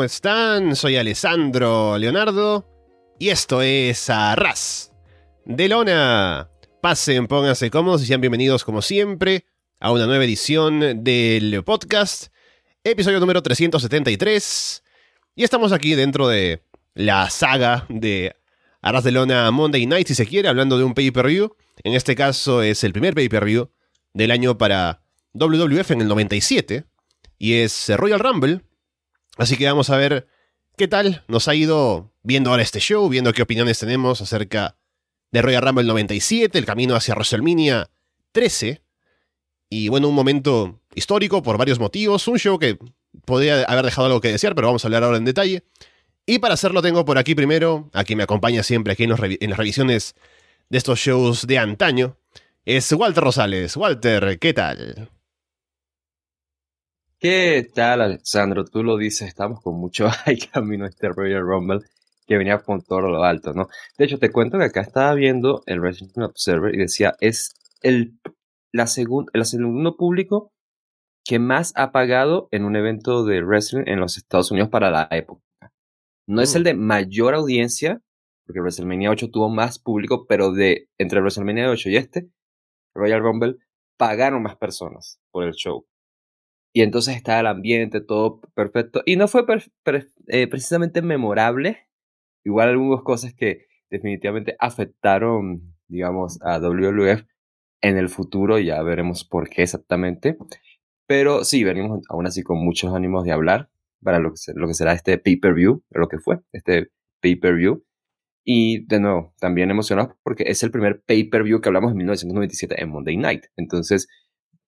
¿cómo están? Soy Alessandro Leonardo y esto es Arras de Lona. Pasen, pónganse cómodos y sean bienvenidos como siempre a una nueva edición del podcast, episodio número 373. Y estamos aquí dentro de la saga de Arras de Lona Monday Night, si se quiere, hablando de un pay-per-view. En este caso es el primer pay-per-view del año para WWF en el 97 y es Royal Rumble Así que vamos a ver qué tal nos ha ido viendo ahora este show, viendo qué opiniones tenemos acerca de Royal Rumble 97, el camino hacia WrestleMania 13. Y bueno, un momento histórico por varios motivos, un show que podría haber dejado algo que desear, pero vamos a hablar ahora en detalle. Y para hacerlo tengo por aquí primero, a quien me acompaña siempre aquí en, en las revisiones de estos shows de antaño, es Walter Rosales. Walter, ¿qué tal? ¿Qué tal, Alexandro? Tú lo dices, estamos con mucho hay camino a este Royal Rumble que venía con todo lo alto, ¿no? De hecho, te cuento que acá estaba viendo el Wrestling Observer y decía, es el, la el segundo público que más ha pagado en un evento de wrestling en los Estados Unidos para la época. No es el mm. de mayor audiencia, porque WrestleMania 8 tuvo más público, pero de entre WrestleMania 8 y este, Royal Rumble, pagaron más personas por el show y entonces estaba el ambiente, todo perfecto. Y no fue eh, precisamente memorable. Igual algunas cosas que definitivamente afectaron, digamos, a WWF en el futuro. Ya veremos por qué exactamente. Pero sí, venimos aún así con muchos ánimos de hablar para lo que, lo que será este pay-per-view, lo que fue este pay-per-view. Y de nuevo, también emocionados porque es el primer pay-per-view que hablamos en 1997 en Monday Night. Entonces,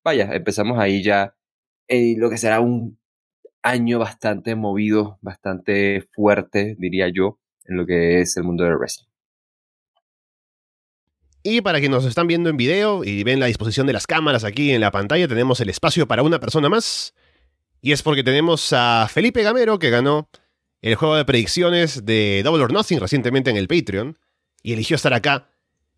vaya, empezamos ahí ya eh, lo que será un año bastante movido, bastante fuerte, diría yo, en lo que es el mundo del wrestling. Y para quienes nos están viendo en video y ven la disposición de las cámaras aquí en la pantalla, tenemos el espacio para una persona más. Y es porque tenemos a Felipe Gamero, que ganó el juego de predicciones de Double or Nothing recientemente en el Patreon. Y eligió estar acá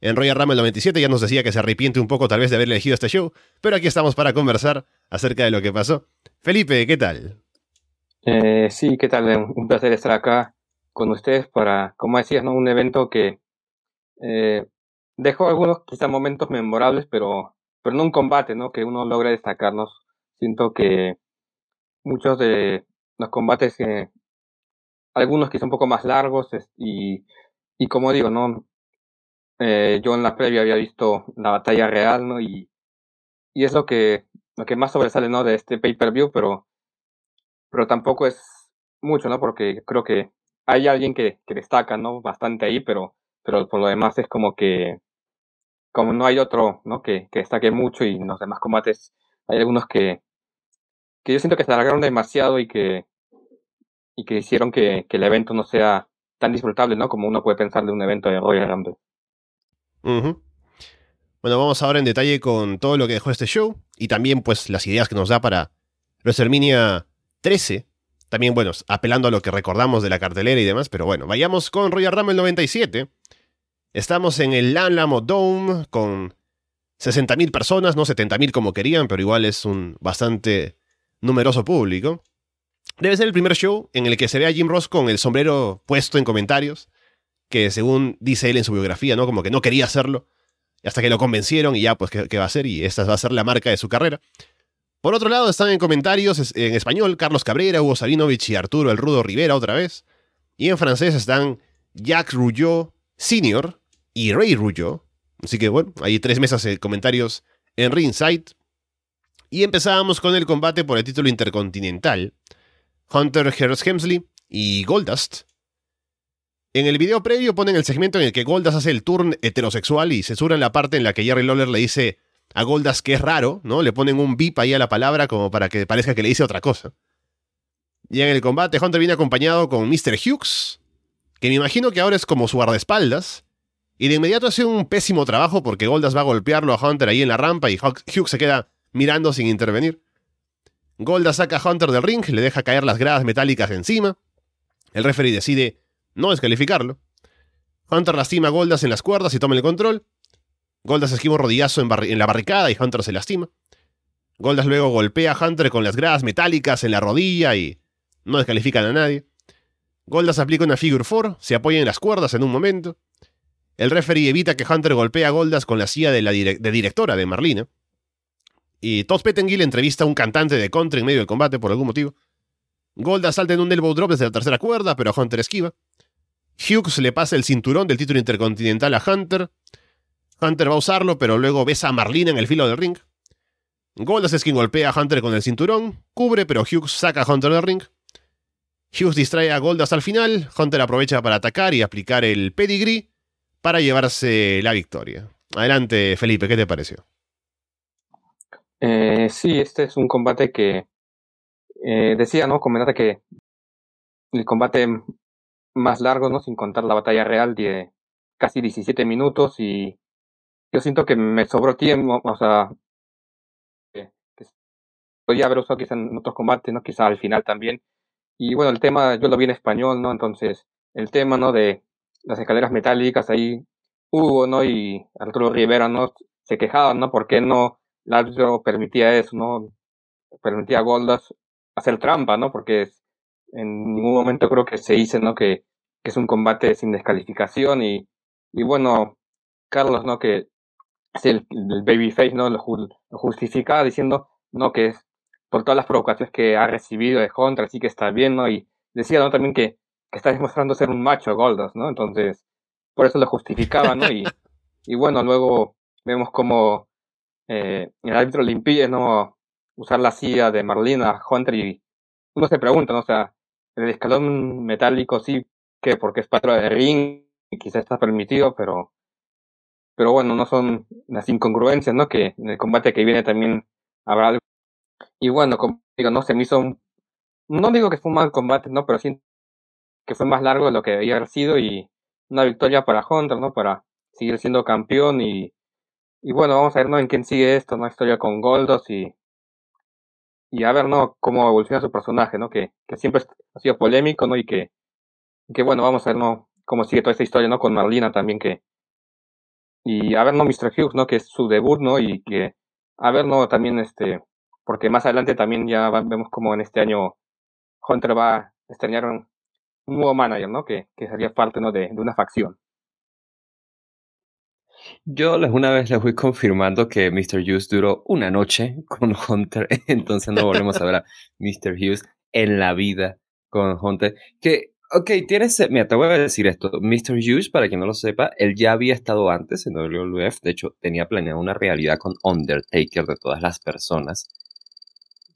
en Royal Rumble 97 ya nos decía que se arrepiente un poco tal vez de haber elegido este show, pero aquí estamos para conversar acerca de lo que pasó. Felipe, ¿qué tal? Eh, sí, ¿qué tal? Un placer estar acá con ustedes para, como decías, ¿no? un evento que eh, dejó algunos quizá momentos memorables, pero, pero no un combate, ¿no? Que uno logra destacarnos. Siento que muchos de los combates, eh, algunos quizá un poco más largos y, y como digo, no eh, yo en la previa había visto la batalla real, ¿no? Y, y es lo que, lo que más sobresale, ¿no? De este pay-per-view, pero, pero tampoco es mucho, ¿no? Porque creo que hay alguien que, que destaca, ¿no? Bastante ahí, pero, pero por lo demás es como que, como no hay otro, ¿no? Que, que destaque mucho y en los demás combates hay algunos que, que yo siento que se alargaron demasiado y que, y que hicieron que, que el evento no sea tan disfrutable, ¿no? Como uno puede pensar de un evento de Royal Rumble. Bueno, vamos ahora en detalle con todo lo que dejó este show y también pues las ideas que nos da para WrestleMania 13. También, bueno, apelando a lo que recordamos de la cartelera y demás, pero bueno, vayamos con Royal Rumble 97. Estamos en el Alamo Dome con 60.000 personas, no 70.000 como querían, pero igual es un bastante numeroso público. Debe ser el primer show en el que se ve a Jim Ross con el sombrero puesto en comentarios que según dice él en su biografía, ¿no? Como que no quería hacerlo, hasta que lo convencieron y ya, pues, ¿qué, va a hacer? Y esta va a ser la marca de su carrera. Por otro lado, están en comentarios en español Carlos Cabrera, Hugo Sabinovich y Arturo El Rudo Rivera otra vez. Y en francés están Jacques Rougeau Sr. y Ray Rougeau. Así que bueno, hay tres mesas de comentarios en Ringside. Y empezábamos con el combate por el título intercontinental. Hunter Hearst Hemsley y Goldust. En el video previo ponen el segmento en el que Goldust hace el turn heterosexual y en la parte en la que Jerry Lawler le dice a Goldust que es raro, ¿no? Le ponen un bip ahí a la palabra como para que parezca que le dice otra cosa. Y en el combate Hunter viene acompañado con Mr. Hughes, que me imagino que ahora es como su guardaespaldas, y de inmediato hace un pésimo trabajo porque Goldust va a golpearlo a Hunter ahí en la rampa y Hughes se queda mirando sin intervenir. Goldust saca a Hunter del ring, le deja caer las gradas metálicas encima. El referee decide no descalificarlo. Hunter lastima a Goldust en las cuerdas y toma el control. Goldust esquiva un rodillazo en, la barricada y Hunter se lastima. Goldust luego golpea a Hunter con las gradas metálicas en la rodilla y no descalifican a nadie. Goldust aplica una Figure 4, se apoya en las cuerdas en un momento. El referee evita que Hunter golpee a Goldust con la silla de, directora de Marlina. Y Todd Pettengill entrevista a un cantante de country en medio del combate por algún motivo. Goldust salta en un elbow drop desde la tercera cuerda, pero Hunter esquiva. Hughes le pasa el cinturón del título intercontinental a Hunter. Hunter va a usarlo, pero luego besa a Marlina en el filo del ring. Goldust es quien golpea a Hunter con el cinturón, cubre, pero Hughes saca a Hunter del ring. Hughes distrae a Goldust al final, Hunter aprovecha para atacar y aplicar el pedigree para llevarse la victoria. Adelante, Felipe, ¿qué te pareció? Eh, sí, este es un combate que eh, decía, ¿no? Comentaba que el combate más largo, ¿no? Sin contar la batalla real de casi 17 minutos y yo siento que me sobró tiempo, o sea, que, podía haber usado quizá en otros combates, ¿no? Quizá al final también. Y bueno, el tema, yo lo vi en español, ¿no? Entonces, el tema, ¿no? De las escaleras metálicas ahí, Hugo, ¿no? Y Arturo Rivera, ¿no? Se quejaban, ¿no? ¿Por qué no el permitía eso, ¿no? Permitía a Goldas hacer trampa, ¿no? Porque en ningún momento creo que se dice, ¿no? Que, que es un combate sin descalificación y, y bueno, Carlos, ¿no? Que es el, el babyface, ¿no? Lo, lo justificaba diciendo, ¿no? Que es por todas las provocaciones que ha recibido de Hunter, así que está bien, ¿no? Y decía, ¿no? También que, que está demostrando ser un macho Goldos, ¿no? Entonces, por eso lo justificaba, ¿no? Y, y bueno, luego vemos como eh, el árbitro le impide, ¿no? Usar la silla de Marlina a Hunter y uno se pregunta, ¿no? O sea, el escalón metálico sí, que porque es patrón de ring, y quizás está permitido, pero pero bueno, no son las incongruencias, ¿no? Que en el combate que viene también habrá algo y bueno, como digo, no se me hizo un, no digo que fue un mal combate, ¿no? Pero sí que fue más largo de lo que debía haber sido y una victoria para Hunter, ¿no? Para seguir siendo campeón y, y bueno, vamos a ver, ¿no? En quién sigue esto, ¿no? Historia con Goldos y, y a ver, ¿no? Cómo evoluciona su personaje, ¿no? Que, que siempre ha sido polémico, ¿no? Y que, que bueno, vamos a ver, ¿no? Cómo sigue toda esta historia, ¿no? Con Marlina también que, y a ver, ¿no? Mr. Hughes, ¿no? Que es su debut, ¿no? Y que, a ver, ¿no? También este, porque más adelante también ya vemos como en este año Hunter va a extrañar un, nuevo manager, ¿no? Que, que sería parte ¿no? de, de una facción. Yo les una vez les voy confirmando que Mr. Hughes duró una noche con Hunter, entonces no volvemos a ver a Mr. Hughes en la vida con Hunter. Que, ok, tienes, mira, te voy a decir esto, Mr. Hughes, para quien no lo sepa, él ya había estado antes en WWF, de hecho tenía planeado una realidad con Undertaker de todas las personas,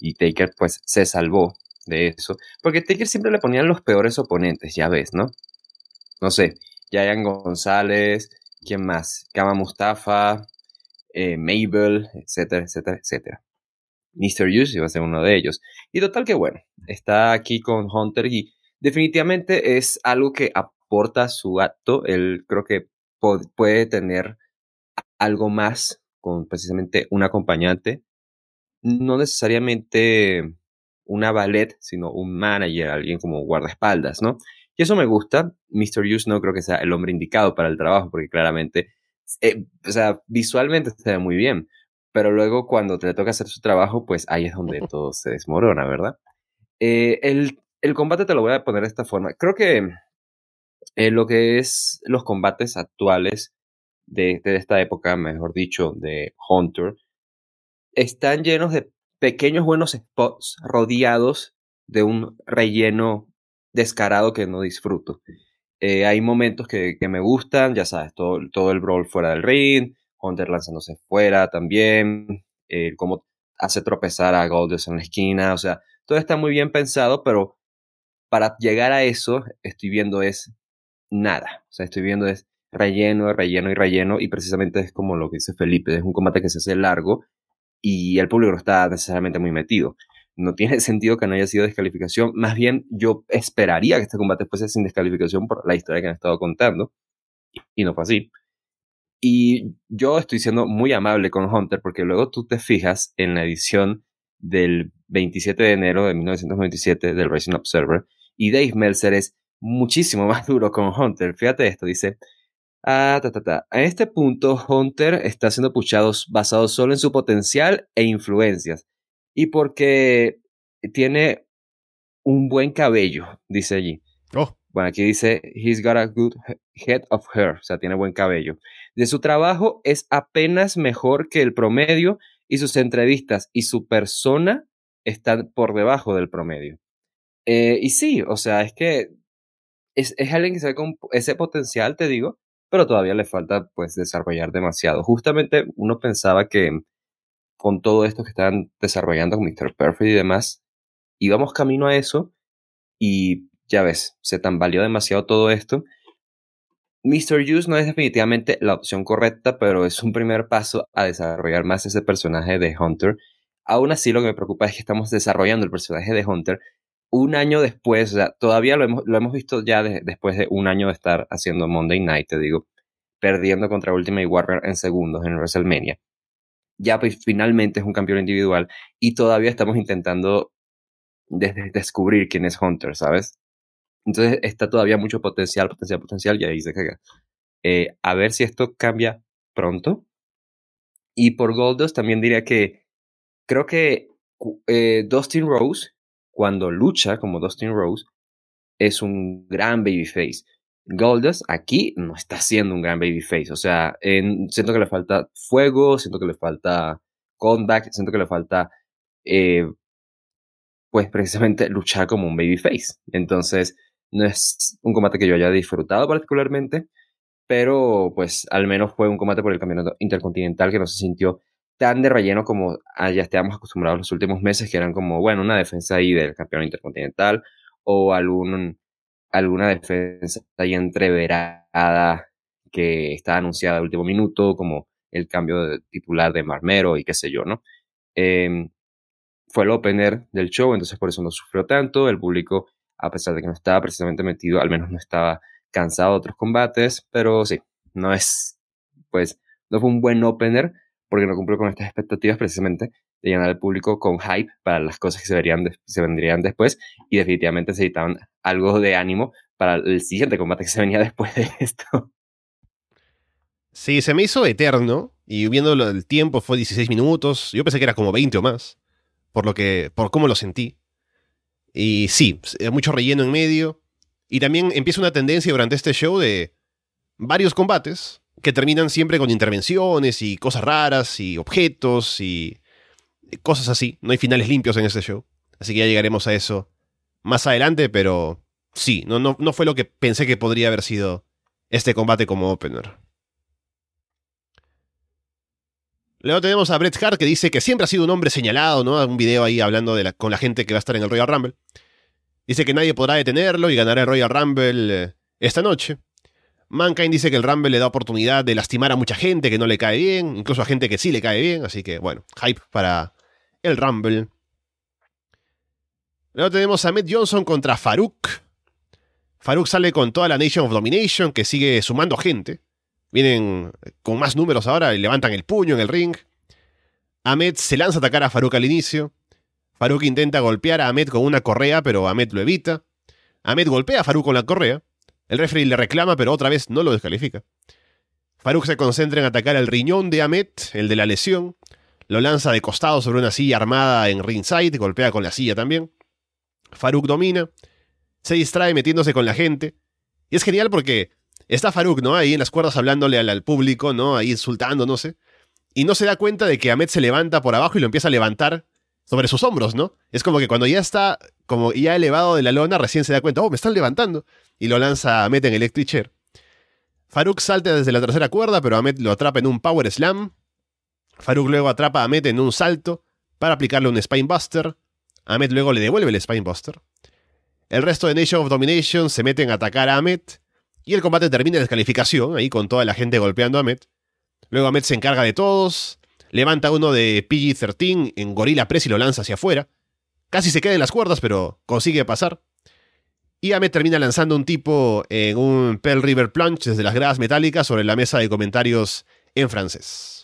y Taker pues se salvó de eso, porque Taker siempre le ponían los peores oponentes, ya ves, ¿no? No sé, Yayan González, ¿quién más? Kama Mustafa, eh, Mabel, etcétera, etcétera, etcétera. Mr. Hughes iba a ser uno de ellos. Y total que bueno, está aquí con Hunter y definitivamente es algo que aporta su acto. Él creo que puede tener algo más con precisamente un acompañante no necesariamente una ballet, sino un manager, alguien como guardaespaldas, ¿no? Y eso me gusta. Mr. Hughes no creo que sea el hombre indicado para el trabajo, porque claramente, eh, o sea, visualmente se ve muy bien, pero luego cuando te le toca hacer su trabajo, pues ahí es donde todo se desmorona, ¿verdad? Eh, el, el, combate te lo voy a poner de esta forma. Creo que eh, lo que es los combates actuales de, de esta época, mejor dicho, de Hunter, están llenos de pequeños buenos spots rodeados de un relleno descarado que no disfruto. Eh, hay momentos que, me gustan, ya sabes, todo, todo el brawl fuera del ring, Hunter lanzándose fuera también, eh, cómo hace tropezar a Goldust en la esquina, o sea, todo está muy bien pensado, pero para llegar a eso estoy viendo es nada, o sea, estoy viendo es relleno, relleno y relleno, y precisamente es como lo que dice Felipe, es un combate que se hace largo y el público no está necesariamente muy metido. No tiene sentido que no haya sido descalificación, más bien yo esperaría que este combate fuese sin descalificación por la historia que han estado contando, y no fue así. Y yo estoy siendo muy amable con Hunter porque luego tú te fijas en la edición del 27 de enero de 1997 del Racing Observer y Dave Meltzer es muchísimo más duro con Hunter. Fíjate esto, dice, ah. A este punto, Hunter está siendo puchado basado solo en su potencial e influencias y porque tiene un buen cabello, dice allí. Oh. Bueno, aquí dice, he's got a good head of hair, o sea, tiene buen cabello. De su trabajo es apenas mejor que el promedio y sus entrevistas y su persona están por debajo del promedio. Eh, y sí, o sea, es que es, es alguien que se ve con ese potencial, te digo, pero todavía le falta pues desarrollar demasiado. Justamente uno pensaba que con todo esto que están desarrollando con Mr. Perfect y demás, íbamos camino a eso y ya ves, se tambaleó demasiado todo esto. Mr. Use no es definitivamente la opción correcta, pero es un primer paso a desarrollar más ese personaje de Hunter. Aún así, lo que me preocupa es que estamos desarrollando el personaje de Hunter un año después, todavía lo hemos, lo hemos visto ya después de un año de estar haciendo Monday Night, te digo, perdiendo contra Ultimate Warrior en segundos en WrestleMania. Ya pues, finalmente es un campeón individual y todavía estamos intentando descubrir quién es Hunter, ¿sabes? Entonces está todavía mucho potencial, potencial, potencial, y ahí se caga. Eh, a ver si esto cambia pronto. Y por Goldust también diría que creo que eh, Dustin Rose, cuando lucha como Dustin Rose, es un gran babyface. Goldust aquí no está siendo un gran babyface. O sea, siento que le falta fuego, siento que le falta comeback, siento que le falta, eh, pues precisamente luchar como un babyface. Entonces, no es un combate que yo haya disfrutado particularmente, pero pues al menos fue un combate por el campeonato intercontinental que no se sintió tan de relleno como ya estábamos acostumbrados los últimos meses, que eran como, bueno, una defensa ahí del campeón intercontinental o algún, alguna defensa ahí entreverada que está anunciada al último minuto, como el cambio de titular de Marmero y qué sé yo, ¿no? Em, fue el opener del show, entonces por eso no sufrió tanto, el público a pesar de que no estaba precisamente metido, al menos no estaba cansado de otros combates, pero sí, no es, pues, no fue un buen opener porque no cumplió con estas expectativas precisamente de llenar al público con hype para las cosas que se, verían se vendrían después y definitivamente necesitaban algo de ánimo para el siguiente combate que se venía después de esto. Sí, se me hizo eterno y viendo el tiempo fue 16 minutos, yo pensé que era como 20 o más, por lo que por cómo lo sentí. Y sí, mucho relleno en medio. Y también empieza una tendencia durante este show de varios combates que terminan siempre con intervenciones y cosas raras y objetos y cosas así. No hay finales limpios en este show. Así que ya llegaremos a eso más adelante, pero sí, no, no, no fue lo que pensé que podría haber sido este combate como opener. Luego tenemos a Bret Hart que dice que siempre ha sido un hombre señalado, ¿no? Un video ahí hablando de con la gente que va a estar en el Royal Rumble. Dice que nadie podrá detenerlo y ganará el Royal Rumble eh, esta noche. Mankind dice que el Rumble le da oportunidad de lastimar a mucha gente que no le cae bien, incluso a gente que sí le cae bien, así que bueno, hype para el Rumble. Luego tenemos a Matt Johnson contra Farouk. Farouk sale con toda la Nation of Domination que sigue sumando gente. Vienen con más números ahora y levantan el puño en el ring. Ahmed se lanza a atacar a Farouk al inicio. Farouk intenta golpear a Ahmed con una correa, pero Ahmed lo evita. Ahmed golpea a Farouk con la correa. El referee le reclama, pero otra vez no lo descalifica. Farouk se concentra en atacar el riñón de Ahmed, el de la lesión. Lo lanza de costado sobre una silla armada en ringside, golpea con la silla también. Farouk domina, se distrae metiéndose con la gente. Y es genial porque Está Farouk, ¿no? Ahí en las cuerdas hablándole al, público, ¿no? Ahí insultando, no sé. Y no se da cuenta de que Ahmed se levanta por abajo y lo empieza a levantar sobre sus hombros, ¿no? Es como que cuando ya está como ya elevado de la lona, recién se da cuenta, oh, me están levantando. Y lo lanza a Ahmed en Electric Chair. Farouk salta desde la tercera cuerda, pero Ahmed lo atrapa en un Power Slam. Farouk luego atrapa a Ahmed en un salto, para aplicarle un Spinebuster. Ahmed luego le devuelve el Spinebuster. El resto de Nation of Domination se meten a atacar a Ahmed. Y el combate termina en descalificación, ahí con toda la gente golpeando a Ahmed. Luego Ahmed se encarga de todos. Levanta uno de PG-13 en Gorilla Press y lo lanza hacia afuera. Casi se queda en las cuerdas, pero consigue pasar. Y Ahmed termina lanzando un tipo en un Pearl River Plunge desde las gradas metálicas sobre la mesa de comentarios en francés.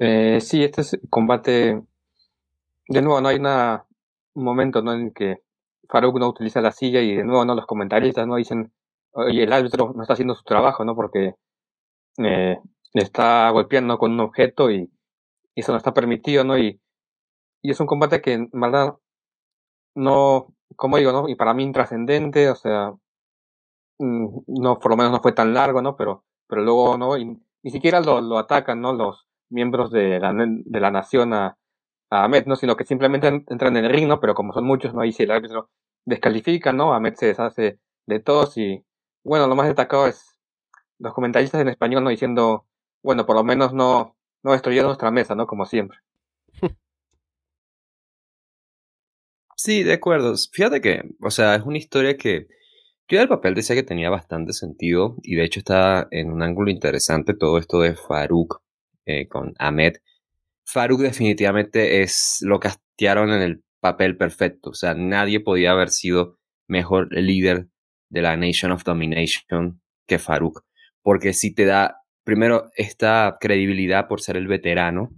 Eh, sí, este es combate. De nuevo, no hay una, un momento ¿no? en que Farouk no utiliza la silla y de nuevo no los comentaristas no dicen, oye, el árbitro no está haciendo su trabajo, ¿no? Porque eh, está golpeando con un objeto y, y, eso no está permitido, ¿no? Y, y es un combate que en verdad no, como digo, ¿no? Y para mí intrascendente, o sea, mm, no, por lo menos no fue tan largo, ¿no? Pero, pero luego, ¿no? Y, ni siquiera lo, lo atacan, ¿no? Los miembros de la, de la nación a, a Ahmed, ¿no? Sino que simplemente entran en el ring, ¿no? Pero como son muchos, ¿no? Ahí si el árbitro descalifica, ¿no? Ahmed se deshace de todos y, bueno, lo más destacado es los comentaristas en español, ¿no? Diciendo, bueno, por lo menos no, no destruyeron nuestra mesa, ¿no? Como siempre. Sí, de acuerdo. Fíjate que, o sea, es una historia que yo del papel decía que tenía bastante sentido y de hecho está en un ángulo interesante todo esto de Farouk eh, con Ahmed. Farouk definitivamente es lo castearon en el papel perfecto. O sea, nadie podía haber sido mejor líder de la Nation of Domination que Farouk. Porque si te da, primero, esta credibilidad por ser el veterano,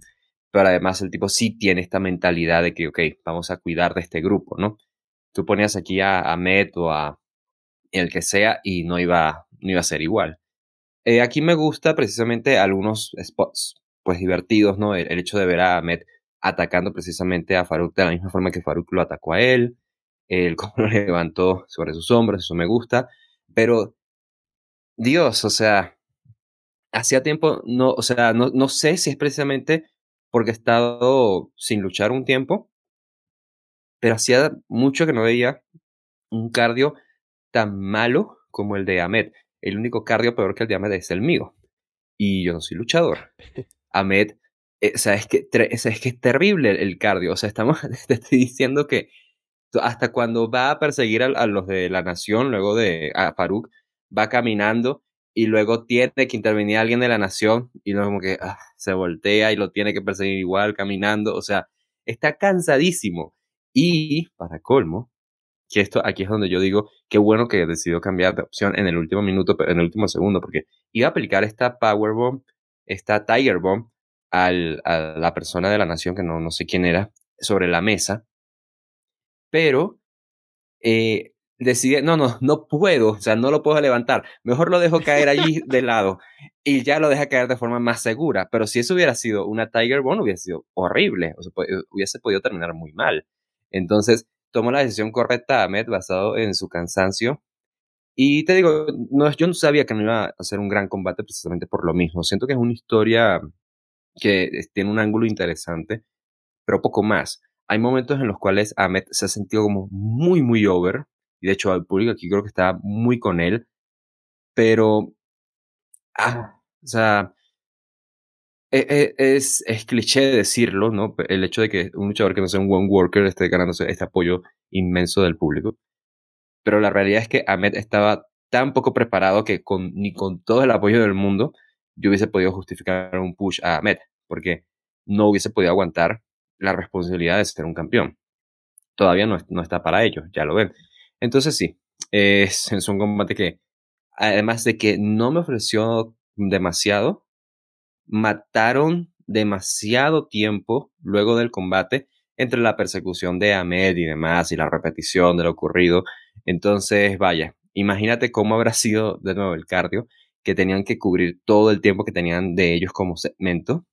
pero además el tipo sí tiene esta mentalidad de que, ok, vamos a cuidar de este grupo, ¿no? Tú ponías aquí a, a o a el que sea y no iba, no iba a ser igual. Eh, aquí me gusta precisamente algunos spots, pues divertidos, ¿no? El, hecho de ver a Ahmed atacando precisamente a Farouk de la misma forma que Farouk lo atacó a él, el cómo lo levantó sobre sus hombros, eso me gusta, pero Dios, o sea, hacía tiempo, no, o sea, no, no sé si es precisamente porque he estado sin luchar un tiempo, pero hacía mucho que no veía un cardio tan malo como el de Ahmed. El único cardio peor que el de Ahmed es el mío. Y yo no soy luchador. Ahmed, eh, o sea, es que, es que es terrible el cardio. O sea, estamos, te estoy diciendo que hasta cuando va a perseguir a, los de la nación, luego de a Faruk, va caminando y luego tiene que intervenir alguien de la nación y luego como que ah, se voltea y lo tiene que perseguir igual caminando, o sea, está cansadísimo. Y para colmo, que esto aquí es donde yo digo, qué bueno que decidió cambiar de opción en el último minuto, en el último segundo, porque iba a aplicar esta Power Bomb, esta Tiger Bomb al, a la persona de la nación, que no, no sé quién era, sobre la mesa, pero eh, decide, no, no, no puedo, o sea, no lo puedo levantar, mejor lo dejo caer allí de lado y ya lo deja caer de forma más segura, pero si eso hubiera sido una Tiger Bone hubiese sido horrible, o sea, hubiese podido terminar muy mal. Entonces, tomó la decisión correcta Ahmed basado en su cansancio y te digo, no, yo no sabía que no iba a ser un gran combate precisamente por lo mismo, siento que es una historia que tiene un ángulo interesante, pero poco más. Hay momentos en los cuales Ahmed se ha sentido como muy, muy over, y de hecho al público aquí creo que está muy con él, pero, ah, o sea, e, e, es, es, cliché decirlo, ¿no? El hecho de que un luchador que no sea un one worker esté ganándose este apoyo inmenso del público. Pero la realidad es que Ahmed estaba tan poco preparado que ni con todo el apoyo del mundo yo hubiese podido justificar un push a Ahmed, porque no hubiese podido aguantar la responsabilidad de ser un campeón. Todavía no, está para ello, ya lo ven. Entonces sí, es, es un combate que, además de que no me ofreció demasiado, mataron demasiado tiempo luego del combate entre la persecución de Ahmed y demás y la repetición de lo ocurrido. Entonces, vaya, imagínate cómo habrá sido de nuevo el cardio, que tenían que cubrir todo el tiempo que tenían de ellos como segmento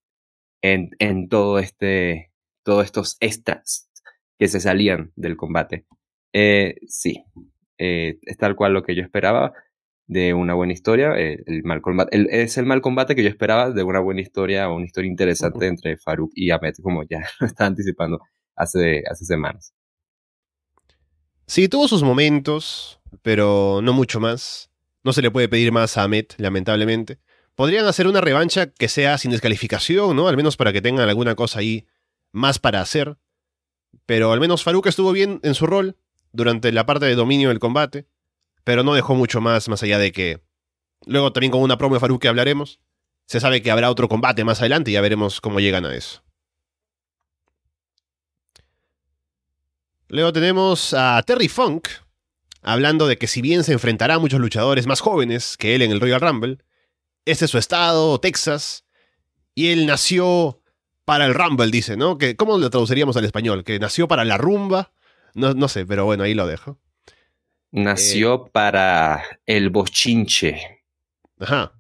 en, en todo este, todos estos extras que se salían del combate. Eh, sí, eh, es tal cual lo que yo esperaba de una buena historia. Eh, el mal combate, es el mal combate que yo esperaba de una buena historia o una historia interesante entre Farouk y Ahmed, como ya lo estaba anticipando hace, hace semanas. Sí, tuvo sus momentos, pero no mucho más. No se le puede pedir más a Ahmed, lamentablemente. podrían hacer una revancha que sea sin descalificación, ¿no? Al menos para que tengan alguna cosa ahí más para hacer. Pero al menos Farouk estuvo bien en su rol durante la parte de dominio del combate, pero no dejó mucho más, más allá de que luego también con una promo de que hablaremos, se sabe que habrá otro combate más adelante y ya veremos cómo llegan a eso. Luego tenemos a Terry Funk, hablando de que si bien se enfrentará a muchos luchadores más jóvenes que él en el Royal Rumble, este es su estado, Texas, y él nació para el Rumble, dice, ¿no? Que, ¿Cómo lo traduciríamos al español? ¿Que nació para la rumba? No, no sé, pero bueno, ahí lo dejo. Nació Eh. para el bochinche. Ajá.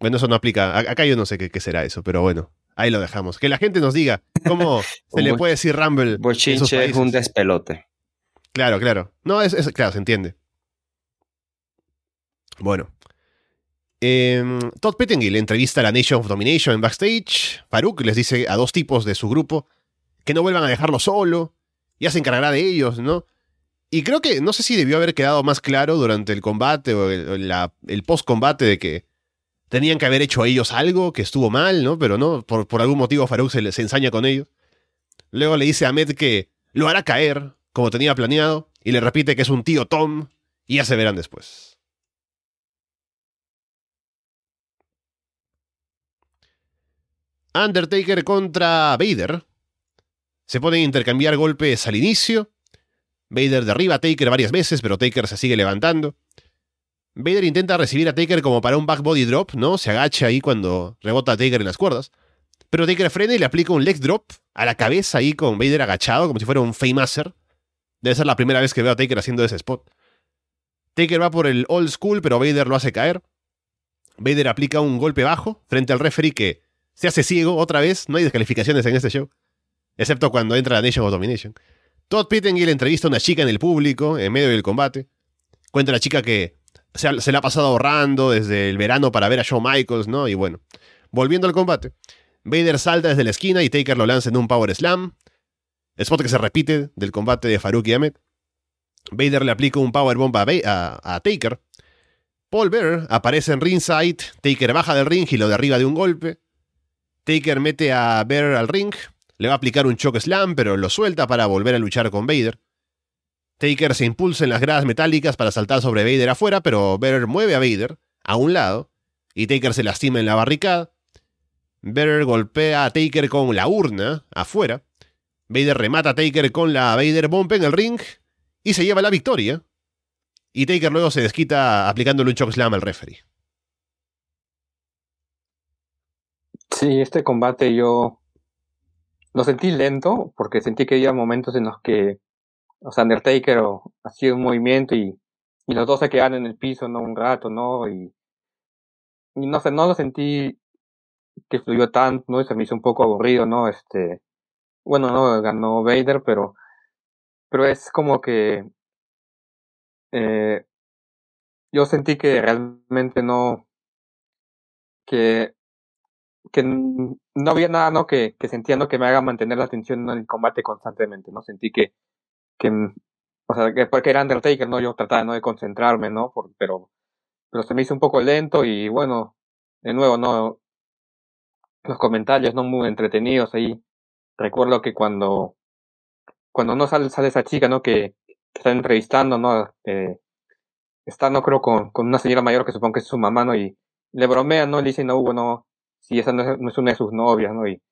Bueno, eso no aplica. Acá yo no sé qué, qué será eso, pero bueno, ahí lo dejamos. Que la gente nos diga cómo se le puede decir Rumble. Bochinche es un despelote. Claro, claro. No, es, es- claro, se entiende. Bueno. Em, Todd Pettengill entrevista a la Nation of Domination en backstage. Farouk les dice a dos tipos de su grupo que no vuelvan a dejarlo solo. Ya se encargará de ellos, ¿no? Y creo que, no sé si debió haber quedado más claro durante el combate o el, o la- el post-combate de que tenían que haber hecho a ellos algo que estuvo mal, ¿no? Pero no, por, por algún motivo Farouk se, se ensaña con ellos. Luego le dice a Ahmed que lo hará caer, como tenía planeado, y le repite que es un tío Tom, y ya se verán después. Undertaker contra Vader. Se ponen a intercambiar golpes al inicio. Vader derriba a Taker varias veces, pero Taker se sigue levantando. Vader intenta recibir a Taker como para un back body drop, ¿no? Se agacha ahí cuando rebota a Taker en las cuerdas. Pero Taker frena y le aplica un leg drop a la cabeza ahí con Vader agachado, como si fuera un Faymaster. Debe ser la primera vez que veo a Taker haciendo ese spot. Taker va por el old school, pero Vader lo hace caer. Vader aplica un golpe bajo frente al referee que se hace ciego otra vez. No hay descalificaciones en este show. Excepto cuando entra la Nation of Domination. Todd Pettengill entrevista a una chica en el público, en medio del combate. Cuenta la chica que se, la ha pasado ahorrando desde el verano para ver a Shawn Michaels, ¿no? Y bueno, volviendo al combate. Vader salta desde la esquina y Taker lo lanza en un Power Slam. Spot que se repite del combate de Farouk y Ahmed. Vader le aplica un Powerbomb a, Ba- a, Taker. Paul Bearer aparece en ringside. Taker baja del ring y lo derriba de un golpe. Taker mete a Bearer al ring. Le va a aplicar un choke slam, pero lo suelta para volver a luchar con Vader. Taker se impulsa en las gradas metálicas para saltar sobre Vader afuera, pero Bearer mueve a Vader a un lado y Taker se lastima en la barricada. Vader golpea a Taker con la urna afuera. Vader remata a Taker con la Vader Bomb en el ring y se lleva la victoria. Y Taker luego se desquita aplicándole un chokeslam al referee. Sí, este combate yo lo sentí lento porque sentí que había momentos en los que, o sea, Undertaker o- hacía un movimiento y, y los dos se quedaban en el piso, ¿no? Un rato, ¿no? Y, y no sé, no lo sentí que fluyó tanto, ¿no? Y se me hizo un poco aburrido, ¿no? Este, bueno, no, ganó Vader, pero, pero es como que, eh, yo sentí que realmente no, que que no había nada, ¿no? Que, que sentía, ¿no? Que me haga mantener la atención en el combate constantemente, ¿no? Sentí que, que, o sea, que porque era Undertaker, ¿no? Yo trataba, ¿no? De concentrarme, ¿no? Por- pero, pero se me hizo un poco lento y bueno, de nuevo, ¿no? Los comentarios, ¿no? Muy entretenidos ahí. Recuerdo que cuando, cuando no sale, sale esa chica, ¿no? Que, está entrevistando, ¿no? Eh, está, no creo, con, con una señora mayor que supongo que es su mamá, ¿no? Y le bromea, ¿no? Le dice, no, bueno, si esa no es, no es una de sus novias, ¿no? Y,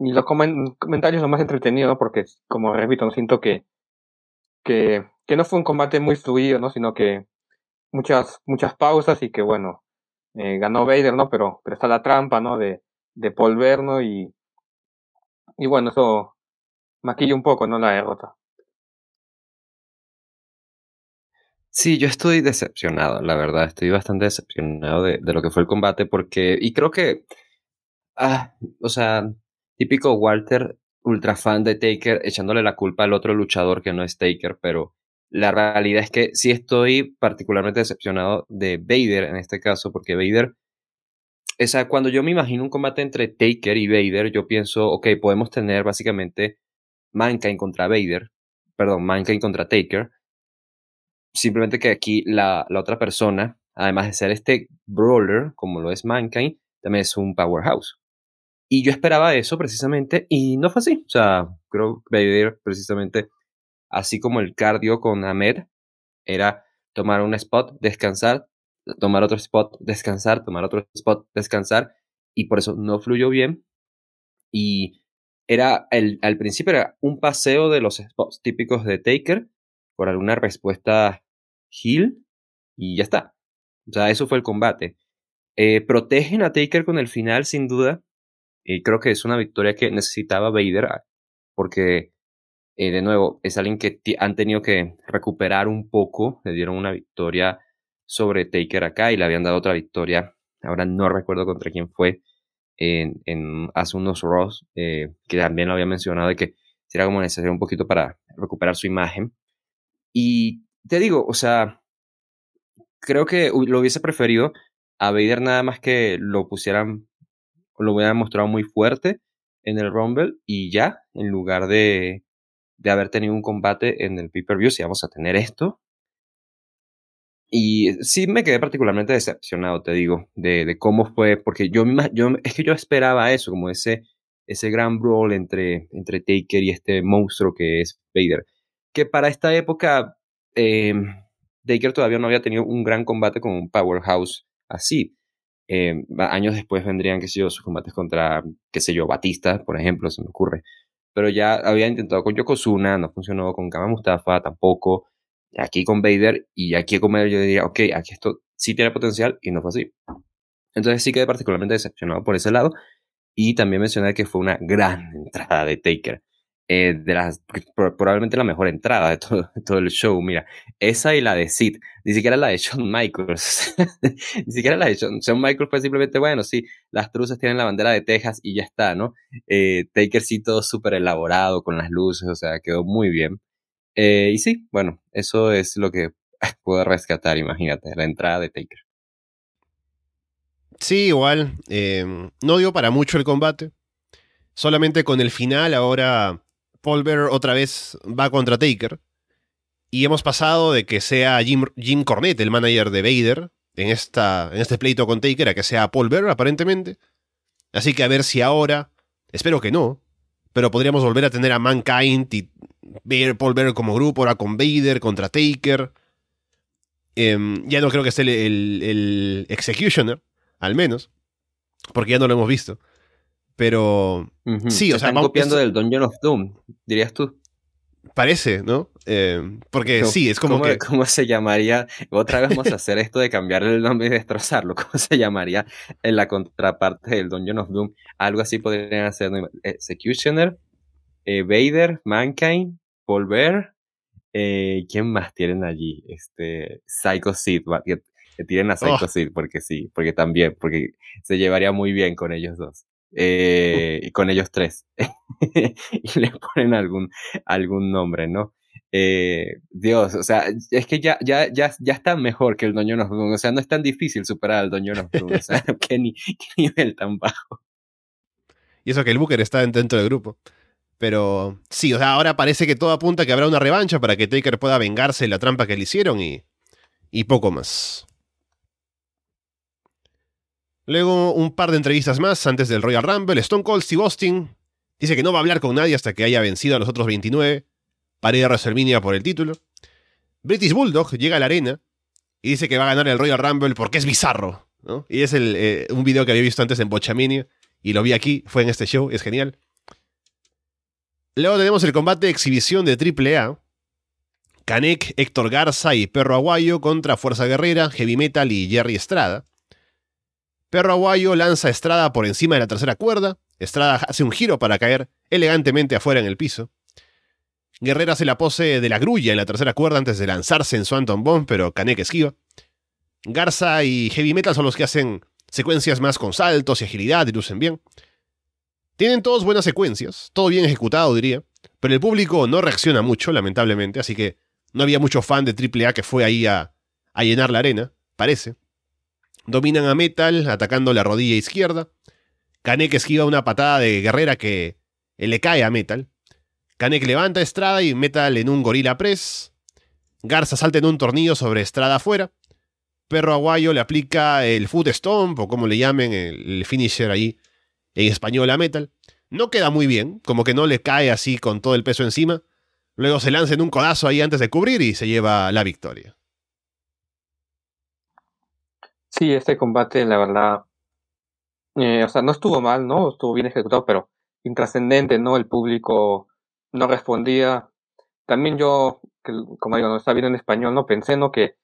y los comen- comentarios lo más entretenido, ¿no? Porque, como repito, no siento que, que, que no fue un combate muy fluido, ¿no? Sino que muchas, muchas pausas y que, bueno, eh, ganó Vader, ¿no? Pero, pero está la trampa, ¿no? De, de Paul Bear, ¿no? Y, y bueno, eso maquilla un poco, ¿no? La derrota. Sí, yo estoy decepcionado, la verdad. Estoy bastante decepcionado de, de lo que fue el combate porque... Y creo que... Ah, o sea, típico Walter, ultra fan de Taker, echándole la culpa al otro luchador que no es Taker, pero la realidad es que sí estoy particularmente decepcionado de Vader en este caso, porque Vader... O sea, cuando yo me imagino un combate entre Taker y Vader, yo pienso, ok, podemos tener básicamente Mankind contra Vader, perdón, Mankind contra Taker, simplemente que aquí la, la otra persona además de ser este brawler, como lo es Mankind, también es un powerhouse. Y yo esperaba eso precisamente y no fue así. O sea, creo que precisamente, así como el cardio con Ahmed, era tomar un spot, descansar, tomar otro spot, descansar, tomar otro spot, descansar, y por eso no fluyó bien. Y era, el, al principio era un paseo de los spots típicos de Taker, por alguna respuesta heal, y ya está. O sea, eso fue el combate. Eh, protegen a Taker con el final, sin duda, y creo que es una victoria que necesitaba Vader, ah, porque, eh, de nuevo, es alguien que han tenido que recuperar un poco. Le dieron una victoria sobre Taker acá y le habían dado otra victoria. Ahora no recuerdo contra quién fue. En, hace unos Ross, eh, que también lo había mencionado, de que era como necesario un poquito para recuperar su imagen. Y te digo, o sea, creo que lo hubiese preferido a Vader nada más que lo pusieran lo voy a mostrar muy fuerte en el Rumble y ya, en lugar de, de haber tenido un combate en el pay-per-view, si vamos a tener esto. Y sí me quedé particularmente decepcionado, te digo, de, cómo fue, porque yo, yo, es que yo esperaba eso, como ese, ese gran brawl entre, entre Taker y este monstruo que es Vader. Que para esta época, eh, Taker todavía no había tenido un gran combate con un powerhouse así. Eh, años después vendrían, qué sé yo, sus combates contra, qué sé yo, Batista, por ejemplo, se me ocurre. Pero ya había intentado con Yokozuna, no funcionó con Kama Mustafa tampoco. Aquí con Vader y aquí con Vader yo diría, ok, aquí esto sí tiene potencial y no fue así. Entonces sí quedé particularmente decepcionado por ese lado. Y también mencioné que fue una gran entrada de Taker. Eh, de las, probablemente la mejor entrada de todo, el show. Mira, esa y la de Sid, ni siquiera la de Shawn Michaels, ni siquiera la de Shawn, Michaels fue simplemente, bueno, sí, las truces tienen la bandera de Texas y ya está, ¿no? Eh, Taker sí todo súper elaborado con las luces, o sea, quedó muy bien. Eh, y sí, bueno, eso es lo que puedo rescatar, imagínate, la entrada de Taker. Sí, igual, no dio para mucho el combate. Solamente con el final ahora Paul Bearer otra vez va contra Taker. Y hemos pasado de que sea Jim, Jim Cornette, el manager de Vader, en, esta, en este pleito con Taker, a que sea Paul Bearer, aparentemente. Así que a ver si ahora, espero que no, pero podríamos volver a tener a Mankind y ver Paul Bearer como grupo, ahora con Vader contra Taker. Em, ya no creo que esté el, el, Executioner, al menos, porque ya no lo hemos visto. Pero sí, o sea, están copiando del Dungeon of Doom, dirías tú. Parece, ¿no? Eh, porque sí, es como que... ¿Cómo se llamaría? Otra vez vamos a hacer esto de cambiarle el nombre y destrozarlo. ¿Cómo se llamaría en la contraparte del Dungeon of Doom? Algo así podrían hacer. Executioner, eh, Vader, Mankind, Paul eh, ¿Quién más tienen allí? Este, Psycho Sid. Que, tienen a Psycho oh. Sid porque sí, porque también, porque se llevaría muy bien con ellos dos eh, con ellos tres. y le ponen algún, algún nombre, ¿no? Eh, Dios, o sea, es que ya, ya, ya, ya está mejor que el Doño o sea, no es tan difícil superar al Doño o sea, ¿qué, nivel tan bajo. Y eso que el Booker está dentro del grupo. Pero sí, o sea, ahora parece que todo apunta que habrá una revancha para que Taker pueda vengarse de la trampa que le hicieron y, y poco más. Luego un par de entrevistas más antes del Royal Rumble. Stone Cold Steve Austin dice que no va a hablar con nadie hasta que haya vencido a los otros 29 para ir a WrestleMania por el título. British Bulldog llega a la arena y dice que va a ganar el Royal Rumble porque es bizarro. Y es eh, un video que había visto antes en Bochamini y lo vi aquí, fue en este show, es genial. Luego tenemos el combate de exhibición de AAA. Canek, Héctor Garza y Perro Aguayo contra Fuerza Guerrera, Heavy Metal y Jerry Estrada. Perro Aguayo lanza Estrada por encima de la tercera cuerda. Estrada hace un giro para caer elegantemente afuera en el piso. Guerrera hace la pose de la grulla en la tercera cuerda antes de lanzarse en su Anton Bomb, pero Kanek esquiva. Garza y Heavy Metal son los que hacen secuencias más con saltos y agilidad y lucen bien. Tienen todos buenas secuencias, todo bien ejecutado diría, pero el público no reacciona mucho, lamentablemente, así que no había mucho fan de AAA que fue ahí a llenar la arena, parece. Dominan a Metal atacando la rodilla izquierda. Kanek esquiva una patada de guerrera que le cae a Metal. Kanek levanta a Estrada y Metal en un gorila press. Garza salta en un tornillo sobre Estrada afuera. Perro Aguayo le aplica el Foot Stomp, o como le llamen, el finisher ahí en español a Metal. No queda muy bien, como que no le cae así con todo el peso encima. Luego se lanza en un codazo ahí antes de cubrir y se lleva la victoria. Sí, este combate, la verdad, eh, o sea, no estuvo mal, ¿no? Estuvo bien ejecutado, pero intrascendente, ¿no? El público no respondía. También yo, que, como digo, no está bien en español, ¿no? Pensé, ¿no? Que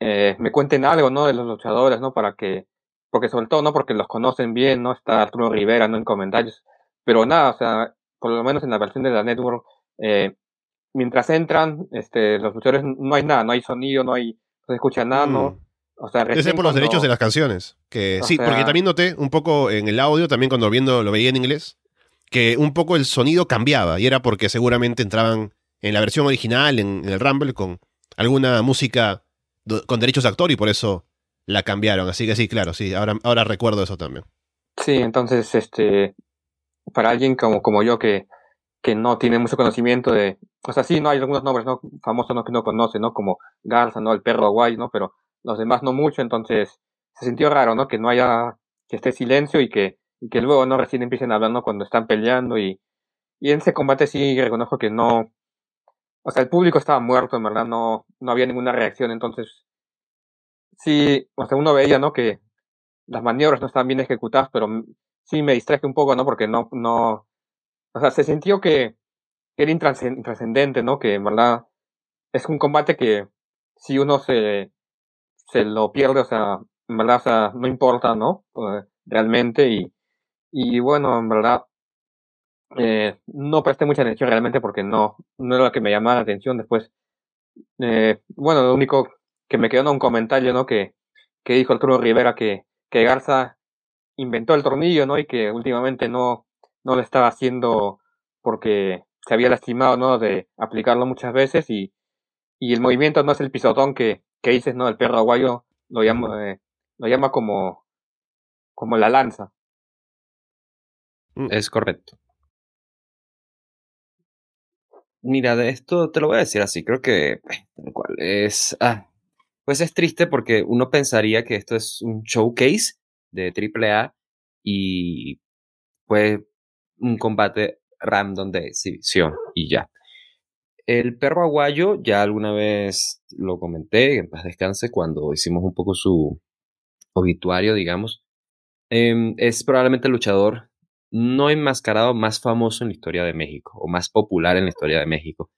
eh, me cuenten algo, ¿no? De los luchadores, ¿no? Para que, porque sobre todo, ¿no? Porque los conocen bien, ¿no? Está Arturo Rivera, ¿no? En comentarios. Pero nada, o sea, por lo menos en la versión de la network, eh, mientras entran, este, los luchadores no hay nada, no hay sonido, no hay, no se escucha nada, ¿no? O sea, por los derechos de las canciones. Que, sí, porque también noté un poco en el audio, también cuando viendo, lo veía en inglés, que un poco el sonido cambiaba y era porque seguramente entraban en la versión original, en, el Rumble, con alguna música con derechos de actor y por eso la cambiaron. Así que sí, claro, sí, ahora, ahora recuerdo eso también. Sí, entonces, este, para alguien como, como yo que, que no tiene mucho conocimiento de, o sea, sí, no hay algunos nombres ¿no? famosos ¿no? que no conoce, ¿no? Como Garza, ¿no? El perro guay, ¿no? Pero los demás no mucho, entonces se sintió raro, ¿no? Que no haya, que esté silencio y que, y que luego, ¿no? Recién empiecen hablando cuando están peleando y, y en ese combate sí reconozco que no, o sea, el público estaba muerto, en verdad, no, no había ninguna reacción, entonces sí, o sea, uno veía, ¿no? Que las maniobras no estaban bien ejecutadas, pero sí me distraje un poco, ¿no? Porque no, no, o sea, se sintió que era intrascendente, ¿no? Que en verdad es un combate que si uno se, se lo pierde, o sea, en verdad, o sea, no importa, ¿no? Eh, realmente y, y bueno, en verdad, eh, no presté mucha atención realmente porque no, no era lo que me llamaba la atención después. Eh, bueno, lo único que me quedó en un comentario, ¿no? Que, que dijo Arturo Rivera que, que Garza inventó el tornillo, ¿no? Y que últimamente no, no lo estaba haciendo porque se había lastimado, ¿no? De aplicarlo muchas veces y, y el movimiento no es el pisotón que, que dices, ¿no? El perro aguayo lo llama, eh, lo llama como, como la lanza. Es correcto. Mira, de esto te lo voy a decir así, creo que cual es, ah, pues es triste porque uno pensaría que esto es un showcase de AAA y pues un combate random de exhibición y ya. El perro aguayo, ya alguna vez lo comenté, en paz descanse, cuando hicimos un poco su obituario, digamos. Em, es probablemente el luchador no enmascarado más famoso en la historia de México, o más popular en la historia de México.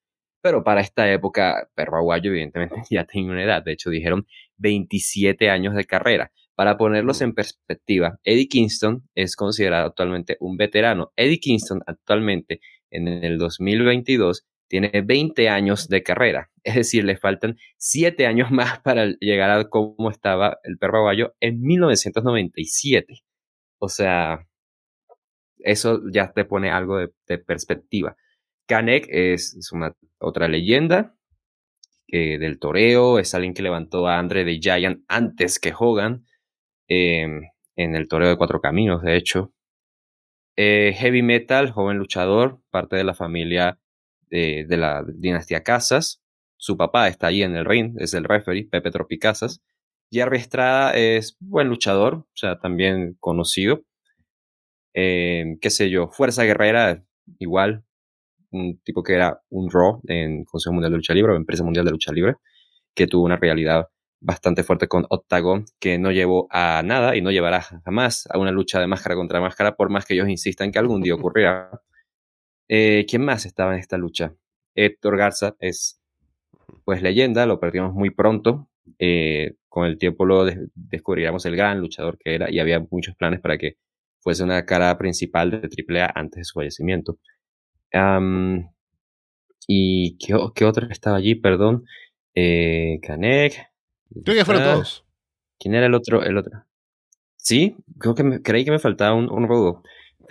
Pero para esta época, perro aguayo evidentemente ya tenía una edad, de hecho dijeron 27 años de carrera. Para ponerlos en perspectiva, Eddie Kingston es considerado actualmente un veterano. Eddie Kingston actualmente en el 2022 tiene 20 años de carrera, es decir, le faltan 7 años más para llegar a cómo estaba el perro aguayo en 1997. O sea, eso ya te pone algo de, perspectiva. Kanek es, una otra leyenda del toreo, es alguien que levantó a Andre de Giant antes que Hogan em, en el toreo de cuatro caminos, de hecho. Eh, heavy Metal, joven luchador, parte de la familia de, la dinastía Casas. Su papá está ahí en el ring, es el referee, Pepe Tropicasas. Jerry Estrada es buen luchador, o sea, también conocido. Eh, qué sé yo, Fuerza Guerrera, igual, un tipo que era un Raw en Consejo Mundial de Lucha Libre o Empresa Mundial de Lucha Libre, que tuvo una realidad bastante fuerte con Octagon, que no llevó a nada y no llevará jamás a una lucha de máscara contra máscara, por más que ellos insistan que algún día ocurrirá. Eh, ¿Quién más estaba en esta lucha? Héctor Garza es pues leyenda, lo perdimos muy pronto. Eh, con el tiempo lo descubriríamos el gran luchador que era y había muchos planes para que fuese una cara principal de AAA antes de su fallecimiento. ¿Y qué, qué, otro estaba allí? Perdón. Eh, Kanek. Creo que fueron todos. ¿Quién era el otro? El otro? Sí, creo que me, creí que me faltaba un, un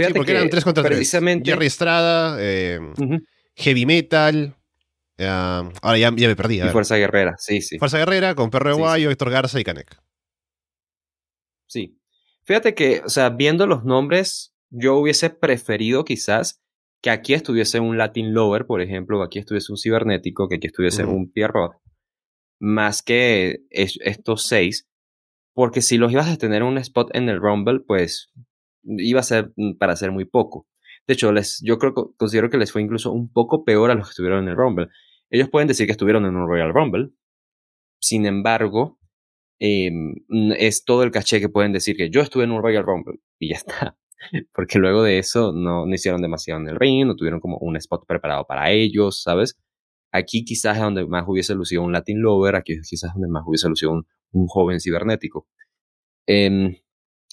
sí, porque eran tres contra precisamente... Jerry Estrada, eh, Heavy Metal. ahora ya, me perdí. Y Fuerza Guerrera, sí, sí. Fuerza Guerrera con Perro de Guayo, Héctor Garza y Canek. Sí. Fíjate que, o sea, viendo los nombres, yo hubiese preferido quizás que aquí estuviese un Latin Lover, por ejemplo, que aquí estuviese un Cibernético, que aquí estuviese un Pierrot. más que estos seis, porque si los ibas a tener un spot en el Rumble, pues iba a ser mm, para hacer muy poco. De hecho, les, yo creo considero que les fue incluso un poco peor a los que estuvieron en el Rumble. Ellos pueden decir que estuvieron en un Royal Rumble. Sin embargo, em, es todo el caché que pueden decir que yo estuve en un Royal Rumble y ya está. Porque luego de eso no, no hicieron demasiado en el ring, no tuvieron como un spot preparado para ellos, ¿sabes? Aquí quizás es donde más hubiese lucido un Latin Lover, aquí quizás es donde más hubiese lucido un, un joven cibernético. Eh,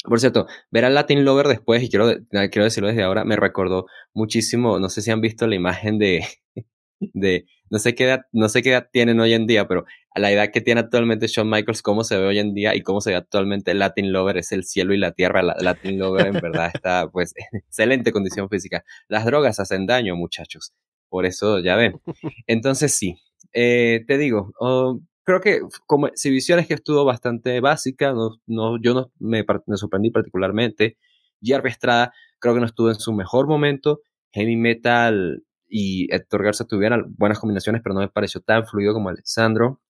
por cierto, ver al Latin Lover después, y quiero, quiero decirlo desde ahora, me recordó muchísimo, no sé si han visto la imagen de, de no sé qué edad, no sé qué edad tienen hoy en día, pero a la edad que tiene actualmente Shawn Michaels, cómo se ve hoy en día y cómo se ve actualmente Latin Lover, es el cielo y la tierra. La, Latin Lover en verdad está pues en excelente condición física. Las drogas hacen daño, muchachos. Por eso ya ven. Entonces sí, eh, te digo, oh, creo que como exhibición es que estuvo bastante básica, no, no, yo no me, me sorprendí particularmente. Jerry Estrada creo que no estuvo en su mejor momento. Heavy Metal y Héctor Garza tuvieron buenas combinaciones, pero no me pareció tan fluido como Alessandro.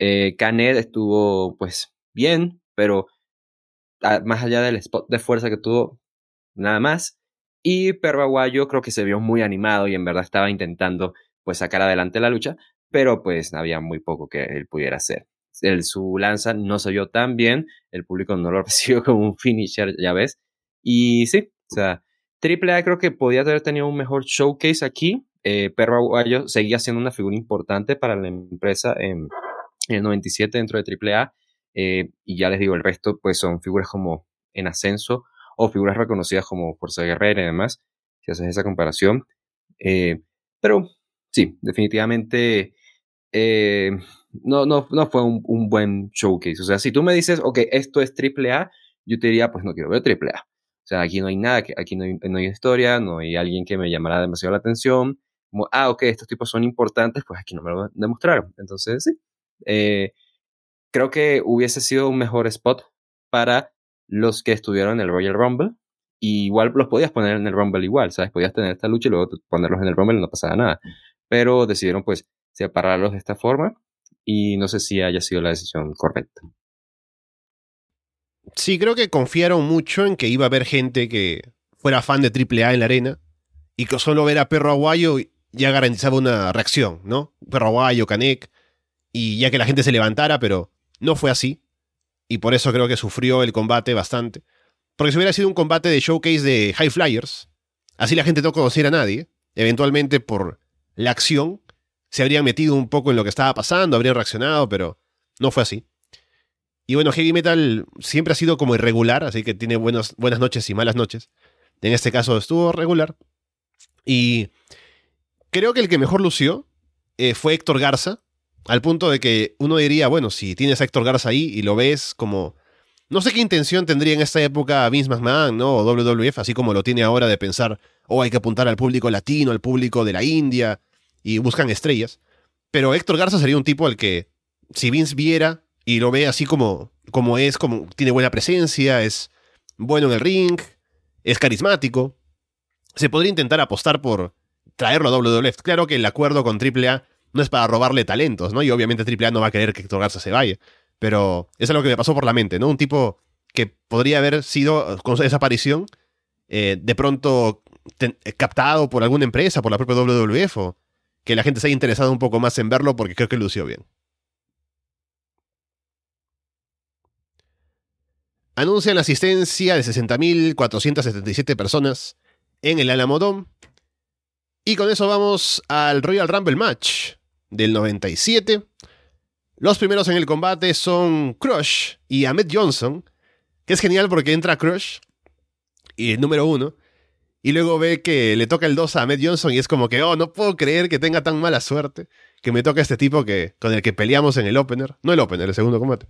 Eh, Canet estuvo pues bien, pero más allá del spot de fuerza que tuvo, nada más. Y Perro Aguayo creo que se vio muy animado y en verdad estaba intentando pues sacar adelante la lucha, pero pues había muy poco que él pudiera hacer. El, su lanza no se vio tan bien, el público no lo recibió como un finisher, ya ves. Y sí, o sea, AAA creo que podía haber tenido un mejor showcase aquí. Eh, Perro Aguayo seguía siendo una figura importante para la empresa en, el 97 dentro de AAA. Eh, y ya les digo, el resto pues son figuras como en ascenso o figuras reconocidas como Fuerza Guerrera y demás, si haces esa comparación. Eh, pero sí, definitivamente eh, no, no, no fue un, buen showcase. O sea, si tú me dices, ok, esto es AAA, yo te diría, pues no quiero ver AAA. O sea, aquí no hay nada, aquí no hay, no hay historia, no hay alguien que me llamara demasiado la atención. Como, ah, ok, estos tipos son importantes, pues aquí no me lo demostraron. Entonces, sí. Eh, creo que hubiese sido un mejor spot para los que estuvieron en el Royal Rumble. Y igual los podías poner en el Rumble igual, ¿sabes? Podías tener esta lucha y luego ponerlos en el Rumble y no pasaba nada. Pero decidieron, pues, separarlos de esta forma y no sé si haya sido la decisión correcta. Sí, creo que confiaron mucho en que iba a haber gente que fuera fan de AAA en la arena y que solo ver a Perro Aguayo ya garantizaba una reacción, ¿no? Perro Aguayo, Canek, y ya que la gente se levantara, pero no fue así. Y por eso creo que sufrió el combate bastante. Porque si hubiera sido un combate de showcase de High Flyers, así la gente no conociera a nadie, eventualmente por la acción, se habrían metido un poco en lo que estaba pasando, habrían reaccionado, pero no fue así. Y bueno, Heavy Metal siempre ha sido como irregular, así que tiene buenas noches y malas noches. En este caso estuvo regular. Y creo que el que mejor lució eh, fue Héctor Garza, al punto de que uno diría, bueno, si tienes a Héctor Garza ahí y lo ves como... No sé qué intención tendría en esta época Vince McMahon, ¿no? O WWF, así como lo tiene ahora de pensar, oh, hay que apuntar al público latino, al público de la India, y buscan estrellas. Pero Héctor Garza sería un tipo al que, si Vince viera y lo ve así como, como es, como tiene buena presencia, es bueno en el ring, es carismático, se podría intentar apostar por traerlo a WWF. Claro que el acuerdo con AAA no es para robarle talentos, ¿no? Y obviamente AAA no va a querer que Héctor Garza se vaya. Pero es lo que me pasó por la mente, ¿no? Un tipo que podría haber sido, con esa aparición, eh, de pronto captado por alguna empresa, por la propia WWF, que la gente se haya interesado un poco más en verlo porque creo que lució bien. Anuncian la asistencia de 60.477 personas en el Alamodón. Y con eso vamos al Royal Rumble Match del 97. Los primeros en el combate son Crush y Ahmed Johnson, que es genial porque entra Crush y el número uno y luego ve que le toca el 2 a Ahmed Johnson y es como que, oh, no puedo creer que tenga tan mala suerte que me toca este tipo que, con el que peleamos en el opener. No el opener, el segundo combate.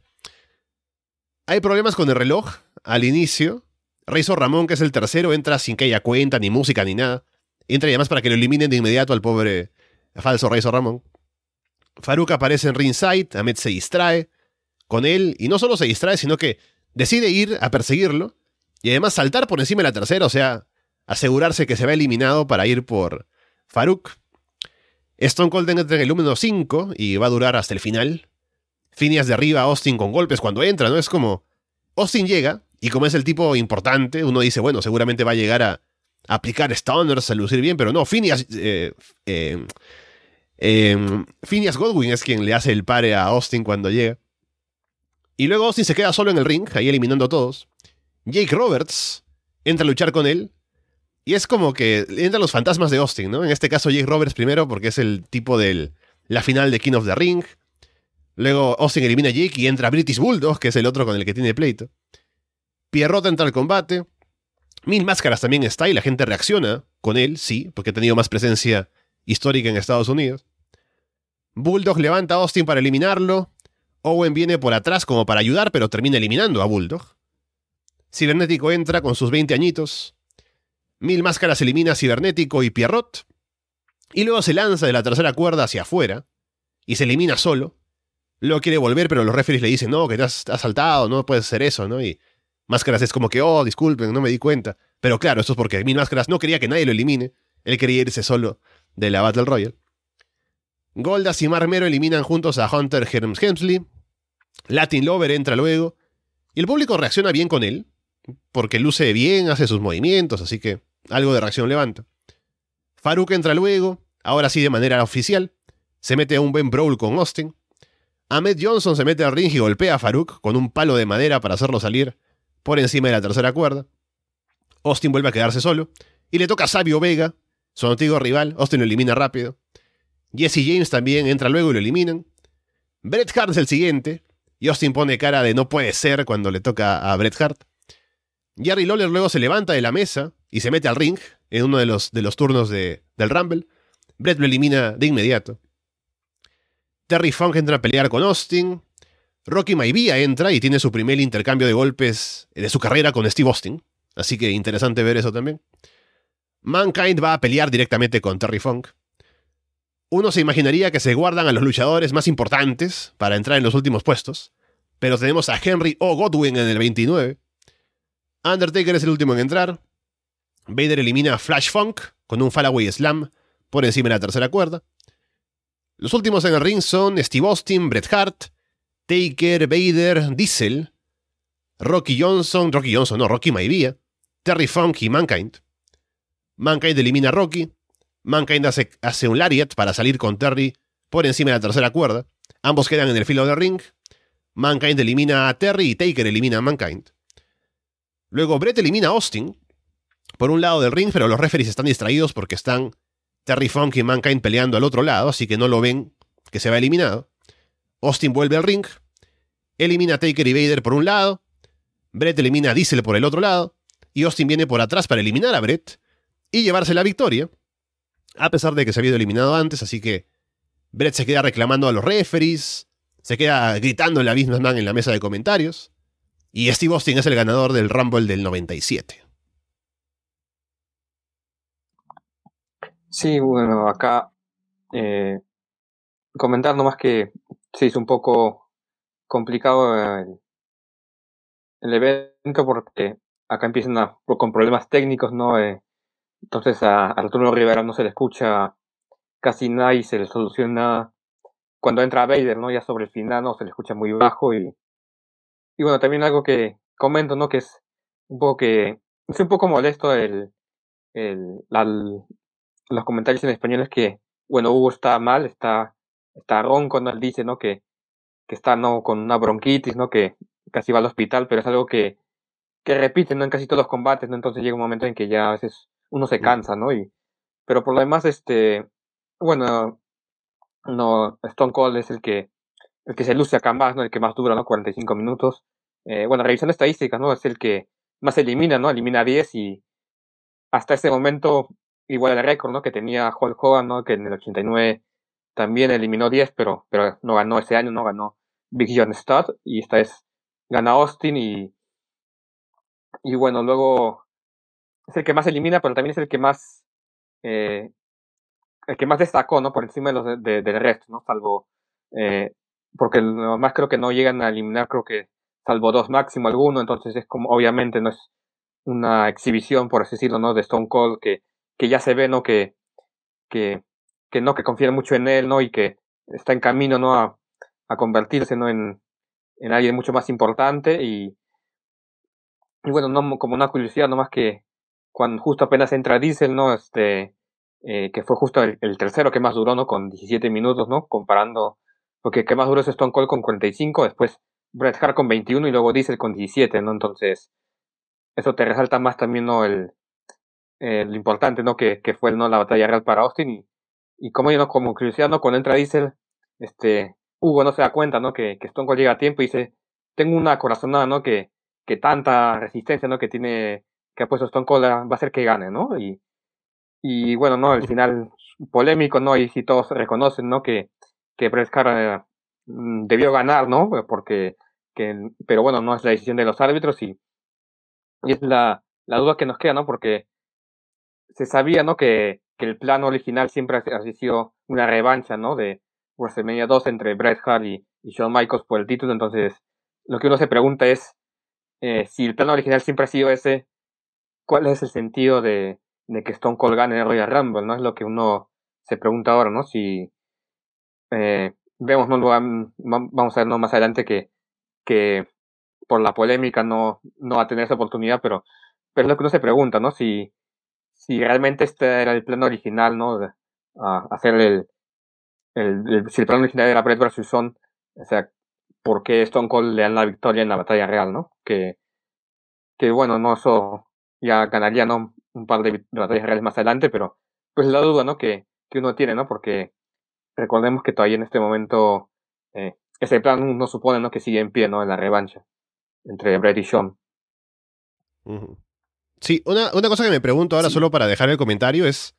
Hay problemas con el reloj al inicio. Reizo Ramón, que es el tercero, entra sin que haya cuenta, ni música, ni nada. Entra y además para que lo eliminen de inmediato al pobre falso Reizo Ramón. Farouk aparece en ringside, Ahmed se distrae con él, y no solo se distrae, sino que decide ir a perseguirlo, y además saltar por encima de la tercera, o sea, asegurarse que se va eliminado para ir por Farouk. Stone Cold entra en el número 5 y va a durar hasta el final. Phineas derriba a Austin con golpes cuando entra, ¿no? Es como. Austin llega, y como es el tipo importante, uno dice, bueno, seguramente va a llegar a, aplicar stunners, a lucir bien, pero no, Phineas. Eh, eh, eh, Phineas Godwin es quien le hace el pare a Austin cuando llega. Y luego Austin se queda solo en el ring, ahí eliminando a todos. Jake Roberts entra a luchar con él. Y es como que entran los fantasmas de Austin, ¿no? En este caso Jake Roberts primero porque es el tipo de la final de King of the Ring. Luego Austin elimina a Jake y entra British Bulldog, que es el otro con el que tiene pleito. Pierrot entra al combate. Mil Máscaras también está y la gente reacciona con él, sí, porque ha tenido más presencia histórica en Estados Unidos. Bulldog levanta a Austin para eliminarlo. Owen viene por atrás como para ayudar, pero termina eliminando a Bulldog. Cibernético entra con sus 20 añitos. Mil Máscaras elimina Cibernético y Pierrot. Y luego se lanza de la tercera cuerda hacia afuera. Y se elimina solo. Luego quiere volver, pero los referees le dicen, no, que te has, saltado, no puedes hacer eso, ¿no? Y Máscaras es como que, oh, disculpen, no me di cuenta. Pero claro, esto es porque Mil Máscaras no quería que nadie lo elimine. Él quería irse solo de la Battle Royale. Goldas y Marmero eliminan juntos a Hunter Herms Hemsley. Latin Lover entra luego. Y el público reacciona bien con él, porque luce bien, hace sus movimientos, así que algo de reacción levanta. Farouk entra luego, ahora sí de manera oficial. Se mete a un buen brawl con Austin. Ahmed Johnson se mete al ring y golpea a Farouk con un palo de madera para hacerlo salir por encima de la tercera cuerda. Austin vuelve a quedarse solo. Y le toca a Sabio Vega, su antiguo rival. Austin lo elimina rápido. Jesse James también entra luego y lo eliminan. Bret Hart es el siguiente. Y Austin pone cara de no puede ser cuando le toca a Bret Hart. Jerry Lawler luego se levanta de la mesa y se mete al ring en uno de los, turnos de, del Rumble. Bret lo elimina de inmediato. Terry Funk entra a pelear con Austin. Rocky Maivia entra y tiene su primer intercambio de golpes de su carrera con Steve Austin. Así que interesante ver eso también. Mankind va a pelear directamente con Terry Funk. Uno se imaginaría que se guardan a los luchadores más importantes para entrar en los últimos puestos, pero tenemos a Henry O. Godwin en el 29. Undertaker es el último en entrar. Vader elimina a Flash Funk con un Fallaway Slam por encima de la tercera cuerda. Los últimos en el ring son Steve Austin, Bret Hart, Taker, Vader, Diesel, Rocky Johnson, Rocky Johnson, no, Rocky Maivia, Terry Funk y Mankind. Mankind elimina a Rocky, Mankind hace, un lariat para salir con Terry por encima de la tercera cuerda. Ambos quedan en el filo del ring. Mankind elimina a Terry y Taker elimina a Mankind. Luego Brett elimina a Austin por un lado del ring, pero los referees están distraídos porque están Terry Funk y Mankind peleando al otro lado, así que no lo ven que se va eliminado. Austin vuelve al ring, elimina a Taker y Vader por un lado, Brett elimina a Diesel por el otro lado, y Austin viene por atrás para eliminar a Brett y llevarse la victoria a pesar de que se había eliminado antes, así que Brett se queda reclamando a los referees, se queda gritando en la misma man en la mesa de comentarios, y Steve Austin es el ganador del Rumble del 97. Sí, bueno, acá eh, comentar nomás que se hizo un poco complicado el, el evento porque acá empiezan a, con problemas técnicos, ¿no? Eh, entonces a, Arturo Rivera no se le escucha casi nada y se le soluciona cuando entra Vader, ¿no? Ya sobre el final, ¿no? Se le escucha muy bajo y, y bueno, también algo que comento, ¿no? Que es un poco que, es un poco molesto el, el, los comentarios en español es que, bueno, Hugo está mal, está, está ronco, ¿no? Él dice, ¿no? Que, que está, ¿no? Con una bronquitis, ¿no? Que casi va al hospital, pero es algo que, que repite, ¿no? En casi todos los combates, ¿no? Entonces llega un momento en que ya a veces uno se cansa, ¿no? Y, pero por lo demás, este, bueno, no, Stone Cold es el que, el que se luce acá más, ¿no? El que más dura, ¿no? 45 minutos. Eh, bueno, revisando estadísticas, ¿no? Es el que más elimina, ¿no? Elimina 10 y hasta ese momento igual el récord, ¿no? Que tenía Hulk Hogan, ¿no? Que en el 89 también eliminó 10, pero, pero no ganó ese año, no ganó Big John Studd y esta vez gana Austin y, y bueno, luego es el que más elimina, pero también es el que más eh, el que más destacó, ¿no? Por encima de los de, del resto, ¿no? Salvo eh, porque más creo que no llegan a eliminar, creo que salvo dos máximo alguno, entonces es como obviamente no es una exhibición, por así decirlo, ¿no? De Stone Cold que, que ya se ve, ¿no? Que, que, que no, que confía mucho en él, ¿no? Y que está en camino, ¿no? A, a convertirse ¿no? en, en alguien mucho más importante y, y bueno, no, como una curiosidad, nomás que cuando justo apenas entra Diesel, ¿no? Este, eh, que fue justo el, tercero que más duró, ¿no? Con 17 minutos, ¿no? Comparando, porque que más duró es Stone Cold con 45, después Bret Hart con 21 y luego Diesel con 17, ¿no? Entonces, eso te resalta más también, ¿no? El, lo importante, ¿no? Que, que fue, ¿no? La batalla real para Austin y, y como, ¿no? Como curiosidad, ¿no? Cuando entra Diesel, este, Hugo no se da cuenta, ¿no? Que, que Stone Cold llega a tiempo y dice, tengo una corazonada, ¿no? Que, que tanta resistencia, ¿no? Que tiene, que ha puesto Stone Cold va a hacer que gane, ¿no? Y, y bueno, ¿no? El final polémico, ¿no? Y si todos reconocen, ¿no? Que, que Bret Hart mm, debió ganar, ¿no? Porque, que, pero bueno, no es la decisión de los árbitros y, y es la, la duda que nos queda, ¿no? Porque se sabía, ¿no? Que, que el plan original siempre ha sido una revancha, ¿no? De WrestleMania 2 entre Bret Hart y, Shawn Michaels por el título, entonces lo que uno se pregunta es eh, si el plan original siempre ha sido ese, ¿cuál es el sentido de, de que Stone Cold gane el Royal Rumble? ¿No? Es lo que uno se pregunta ahora, ¿no? Si eh, vemos, ¿no? Vamos a ver más adelante que, que por la polémica no, no va a tener esa oportunidad, pero, pero es lo que uno se pregunta, ¿no? Si, si realmente este era el plan original, ¿no? De, hacer el, el, si el plan original era Bret vs. Son, o sea, por qué Stone Cold le dan la victoria en la batalla real, ¿no? Que, que bueno, no, eso ya ganaría, ¿no? Un par de batallas reales más adelante, pero pues la duda, ¿no? Que, que uno tiene, ¿no? Porque recordemos que todavía en este momento eh, ese plan uno supone, ¿no? Que sigue en pie, ¿no? En la revancha entre Brett y Sean. Sí, una, una cosa que me pregunto ahora solo para dejar el comentario es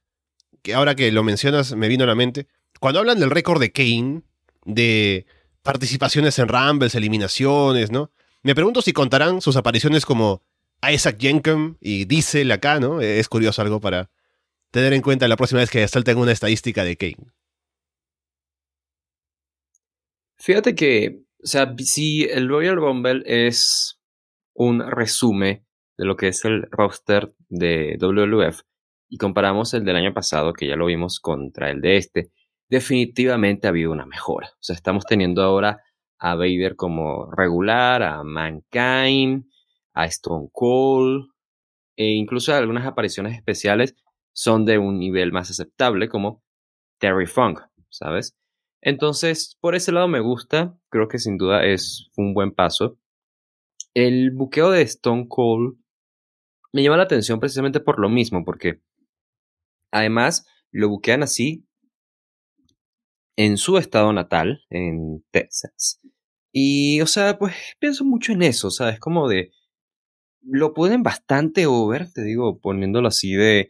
que ahora que lo mencionas me vino a la mente. Cuando hablan del récord de Kane, de participaciones en Rumbles, eliminaciones, ¿no? Me pregunto si contarán sus apariciones como Isaac Jenkem y Diesel acá, ¿no? Es curioso algo para tener en cuenta la próxima vez que salten una estadística de Kane. Fíjate que, o sea, si el Royal Rumble es un resumen de lo que es el roster de WWF y comparamos el del año pasado, que ya lo vimos, contra el de este, definitivamente ha habido una mejora. O sea, estamos teniendo ahora a Vader como regular, a Mankind, a Stone Cold, e incluso algunas apariciones especiales son de un nivel más aceptable, como Terry Funk, ¿sabes? Entonces, por ese lado me gusta, creo que sin duda es un buen paso. El buqueo de Stone Cold me llama la atención precisamente por lo mismo, porque además lo buquean así en su estado natal, en Texas. Y, o sea, pues pienso mucho en eso, ¿sabes? Como de... Lo pueden bastante over, te digo, poniéndolo así de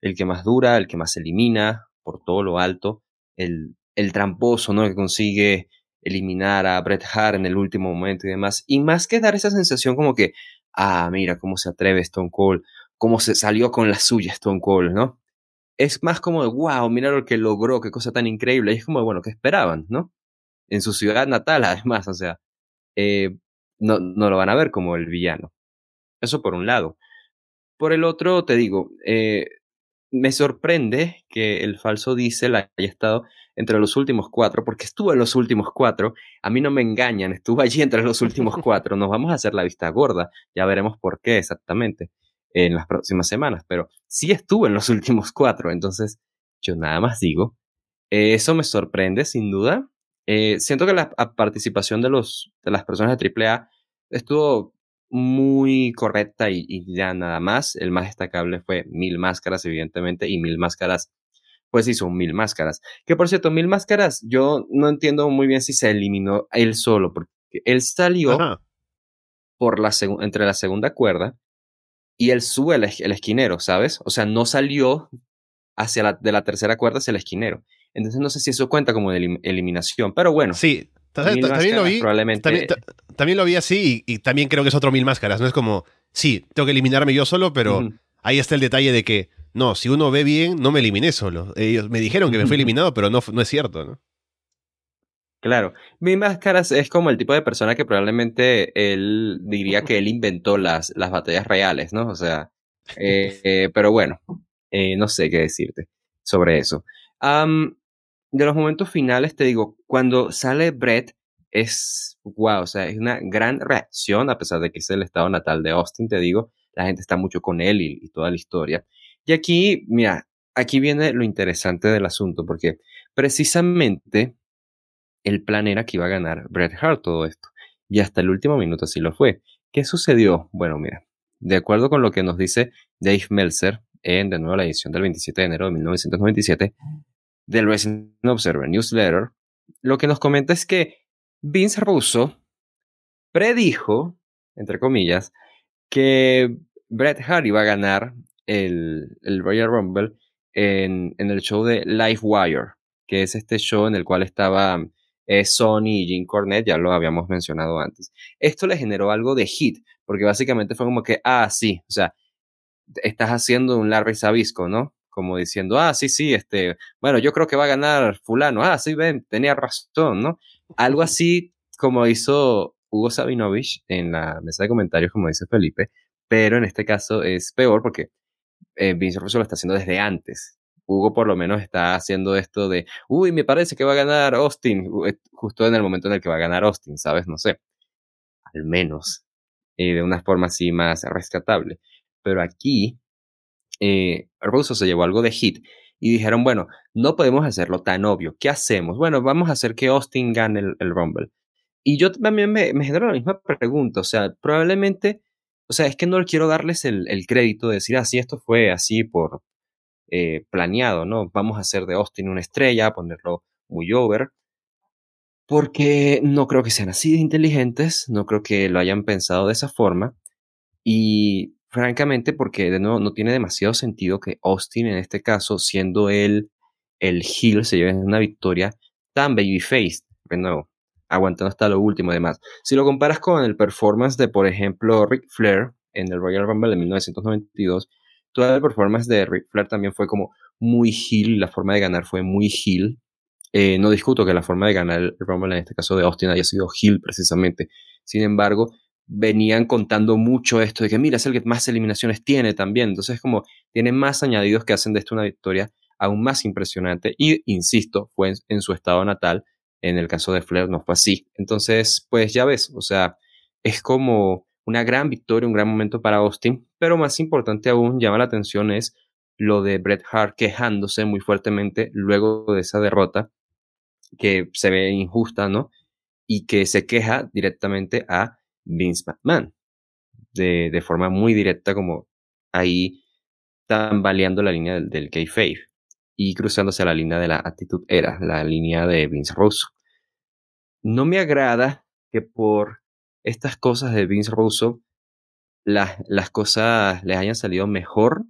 el que más dura, el que más elimina, por todo lo alto, el, el tramposo, ¿no? Que consigue eliminar a Bret Hart en el último momento y demás. Y más que dar esa sensación como que, ah, mira cómo se atreve Stone Cold, cómo se salió con la suya Stone Cold, ¿no? es más como de, wow, mira lo que logró, qué cosa tan increíble. Y es como, bueno, ¿qué esperaban, no? En su ciudad natal, además, o sea, eh, no, no lo van a ver como el villano. Eso por un lado. Por el otro, te digo, eh, me sorprende que el falso Diesel haya estado entre los últimos cuatro, porque estuvo en los últimos cuatro. A mí no me engañan, estuvo allí entre los últimos cuatro. Nos vamos a hacer la vista gorda, ya veremos por qué exactamente en las próximas semanas, pero sí estuvo en los últimos cuatro, entonces yo nada más digo, eh, eso me sorprende sin duda. Eh, siento que la participación de, los, de las personas de AAA estuvo muy correcta y, ya nada más. El más destacable fue Mil Máscaras, evidentemente, y Mil Máscaras, pues hizo Mil Máscaras. Que por cierto, Mil Máscaras, yo no entiendo muy bien si se eliminó él solo, porque él salió por la entre la segunda cuerda y él sube el, esquinero, ¿sabes? O sea, no salió hacia la, de la tercera cuerda hacia el esquinero. Entonces no sé si eso cuenta como de eliminación, pero bueno. Sí, también, lo vi. Probablemente... También, lo vi así y, también creo que es otro mil máscaras. No es como, sí, tengo que eliminarme yo solo, pero ahí está el detalle de que, no, si uno ve bien, no me eliminé solo. Ellos me dijeron que me fui eliminado, pero no, no es cierto, ¿no? Claro, mi máscaras es como el tipo de persona que probablemente él diría que él inventó las, las batallas reales, ¿no? O sea, eh, eh, pero bueno, eh, no sé qué decirte sobre eso. de los momentos finales, te digo, cuando sale Brett es, wow, o sea, es una gran reacción, a pesar de que es el estado natal de Austin, te digo, la gente está mucho con él y, y toda la historia. Y aquí, mira, aquí viene lo interesante del asunto, porque precisamente el plan era que iba a ganar Bret Hart todo esto. Y hasta el último minuto así lo fue. ¿Qué sucedió? Bueno, mira, de acuerdo con lo que nos dice Dave Meltzer en de nuevo la edición del 27 de enero de 1997 del Wrestling Observer Newsletter, lo que nos comenta es que Vince Russo predijo, entre comillas, que Bret Hart iba a ganar el, Royal Rumble en, en, el show de Live Wire, que es este show en el cual estaba eh, Sony y Jim Cornette, ya lo habíamos mencionado antes. Esto le generó algo de hit, porque básicamente fue como que, ah, sí, o sea, estás haciendo un Larry Sabisco, ¿no? Como diciendo, ah, sí, sí, este, bueno, yo creo que va a ganar fulano, ah, sí, ven, tenía razón, ¿no? Algo así como hizo Hugo Sabinovich en la mesa de comentarios, como dice Felipe, pero en este caso es peor porque eh, Vince Russo lo está haciendo desde antes. Hugo por lo menos está haciendo esto de, uy, me parece que va a ganar Austin, eh, justo en el momento en el que va a ganar Austin, ¿sabes? No sé. Al menos. Y de una forma así más rescatable. Pero aquí, eh, Russo se llevó algo de hit y dijeron, bueno, no podemos hacerlo tan obvio. ¿Qué hacemos? Bueno, vamos a hacer que Austin gane el, Rumble. Y yo también me, me genero la misma pregunta. O sea, probablemente, o sea, es que no quiero darles el, el crédito de decir, así ah, esto fue así por eh, planeado, ¿no? Vamos a hacer de Austin una estrella, ponerlo muy over. Porque no creo que sean así de inteligentes, no creo que lo hayan pensado de esa forma. Y francamente, porque de nuevo no tiene demasiado sentido que Austin, en este caso, siendo él el heel, se lleve una victoria tan babyface. De nuevo, aguantando hasta lo último, además. Si lo comparas con el performance de, por ejemplo, Ric Flair en el Royal Rumble de 1992, toda la performance de Ric Flair también fue como muy heel, la forma de ganar fue muy heel. Eh, no discuto que la forma de ganar el Rumble en este caso de Austin haya sido heel precisamente. Sin embargo, venían contando mucho esto de que mira, es el que más eliminaciones tiene también. Entonces, como tiene más añadidos que hacen de esto una victoria aún más impresionante. Y, insisto, fue en, su estado natal. En el caso de Flair no fue así. Entonces, pues ya ves, o sea, es como una gran victoria, un gran momento para Austin, pero más importante aún, llama la atención es lo de Bret Hart quejándose muy fuertemente luego de esa derrota que se ve injusta, ¿no? Y que se queja directamente a Vince McMahon de, de forma muy directa como ahí tambaleando la línea del, del kayfabe y cruzándose a la línea de la actitud era, la línea de Vince Russo. No me agrada que por estas cosas de Vince Russo, las, las cosas les hayan salido mejor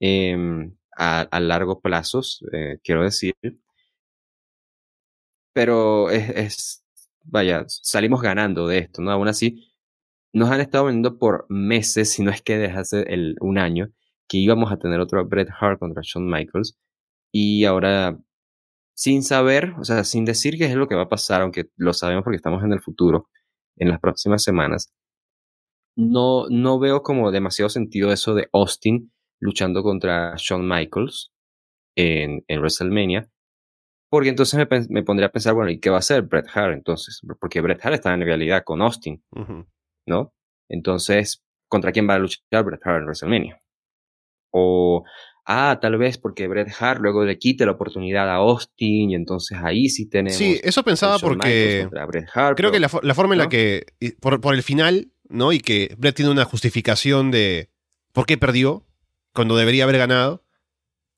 em, a, largo plazo, eh, quiero decir. Pero es, es, vaya, salimos ganando de esto, ¿no? Aún así, nos han estado vendiendo por meses, si no es que desde hace el, un año, que íbamos a tener otro Bret Hart contra Shawn Michaels. Y ahora, sin saber, o sea, sin decir qué es lo que va a pasar, aunque lo sabemos porque estamos en el futuro, en las próximas semanas, no, no veo como demasiado sentido eso de Austin luchando contra Shawn Michaels en, en WrestleMania. Porque entonces me, me, pondría a pensar, bueno, ¿y qué va a hacer Bret Hart entonces? Porque Bret Hart está en realidad con Austin, ¿no? Entonces, ¿contra quién va a luchar Bret Hart en WrestleMania? O ah, tal vez porque Bret Hart luego le quite la oportunidad a Austin y entonces ahí sí tenemos. Sí, eso pensaba porque creo que la, forma en la que, por, por, el final, ¿no? Y que Bret tiene una justificación de por qué perdió cuando debería haber ganado.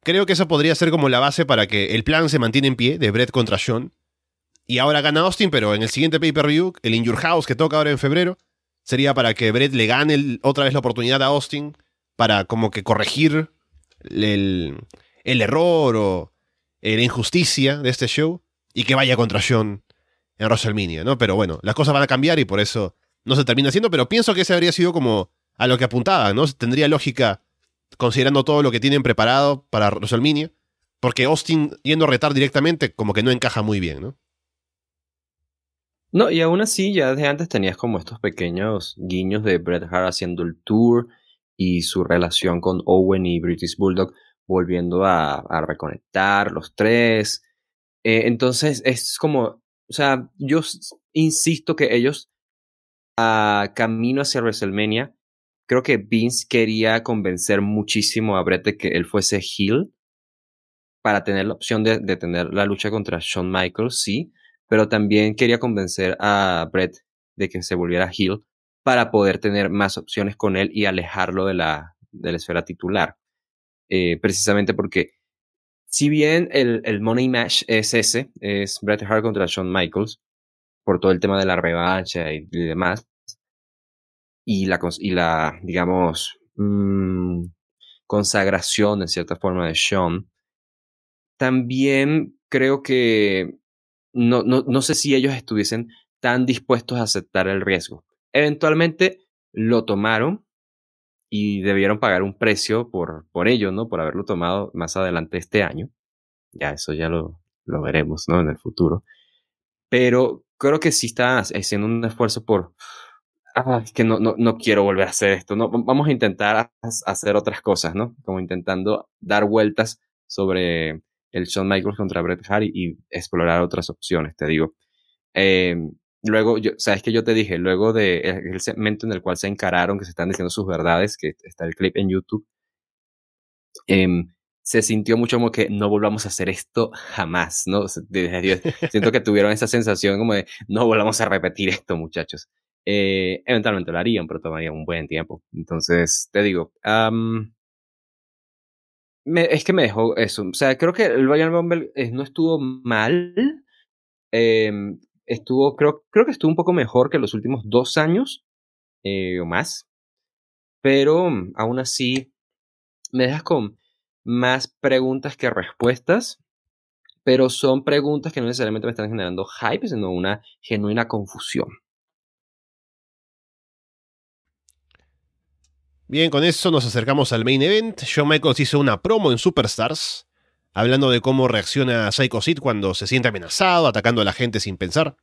Creo que eso podría ser como la base para que el plan se mantiene en pie de Bret contra Sean. Y ahora gana Austin, pero en el siguiente pay-per-view, el In Your House que toca ahora en febrero, sería para que Bret le gane otra vez la oportunidad a Austin para como que corregir el, error o la injusticia de este show y que vaya contra John en WrestleMania, ¿no? Pero bueno, las cosas van a cambiar y por eso no se termina haciendo, pero pienso que ese habría sido como a lo que apuntaba, ¿no? Tendría lógica considerando todo lo que tienen preparado para WrestleMania, porque Austin yendo a retar directamente como que no encaja muy bien, ¿no? No, y aún así ya desde antes tenías como estos pequeños guiños de Bret Hart haciendo el tour y su relación con Owen y British Bulldog volviendo a, reconectar los tres. Eh, entonces es como, o sea, yo insisto que ellos, a camino hacia WrestleMania, creo que Vince quería convencer muchísimo a Brett de que él fuese heel para tener la opción de, de, tener la lucha contra Shawn Michaels, sí, pero también quería convencer a Brett de que se volviera heel para poder tener más opciones con él y alejarlo de la, de la esfera titular. Eh, precisamente porque si bien el, el, Money Match es ese, es Bret Hart contra Shawn Michaels, por todo el tema de la revancha y, demás, y la, y la digamos, mmm, consagración en cierta forma de Shawn, también creo que no, no, no sé si ellos estuviesen tan dispuestos a aceptar el riesgo. Eventualmente lo tomaron y debieron pagar un precio por, por ello, ¿no? Por haberlo tomado más adelante este año. Ya eso ya lo, lo veremos, ¿no? En el futuro. Pero creo que sí está haciendo un esfuerzo por... Ah, es que no, no, no quiero volver a hacer esto, ¿no? Vamos a intentar hacer otras cosas, ¿no? Como intentando dar vueltas sobre el Shawn Michaels contra Bret Hart y, explorar otras opciones, te digo. Eh, luego, yo, sabes que yo te dije, luego de el, segmento en el cual se encararon, que se están diciendo sus verdades, que está el clip en YouTube, eh, se sintió mucho como que no volvamos a hacer esto jamás, ¿no? Siento que tuvieron esa sensación como de no volvamos a repetir esto, muchachos. Eh, eventualmente lo harían, pero tomaría un buen tiempo. Entonces, te digo, um, me, es que me dejó eso. O sea, creo que el Royal Rumble eh, no estuvo mal. Eh, estuvo, creo, creo que estuvo un poco mejor que los últimos dos años eh, o más. Pero aún así, me dejas con más preguntas que respuestas. Pero son preguntas que no necesariamente me están generando hype, sino una genuina confusión. Bien, con eso nos acercamos al main event. Shawn Michaels hizo una promo en Superstars, hablando de cómo reacciona Psycho Sid cuando se siente amenazado, atacando a la gente sin pensar.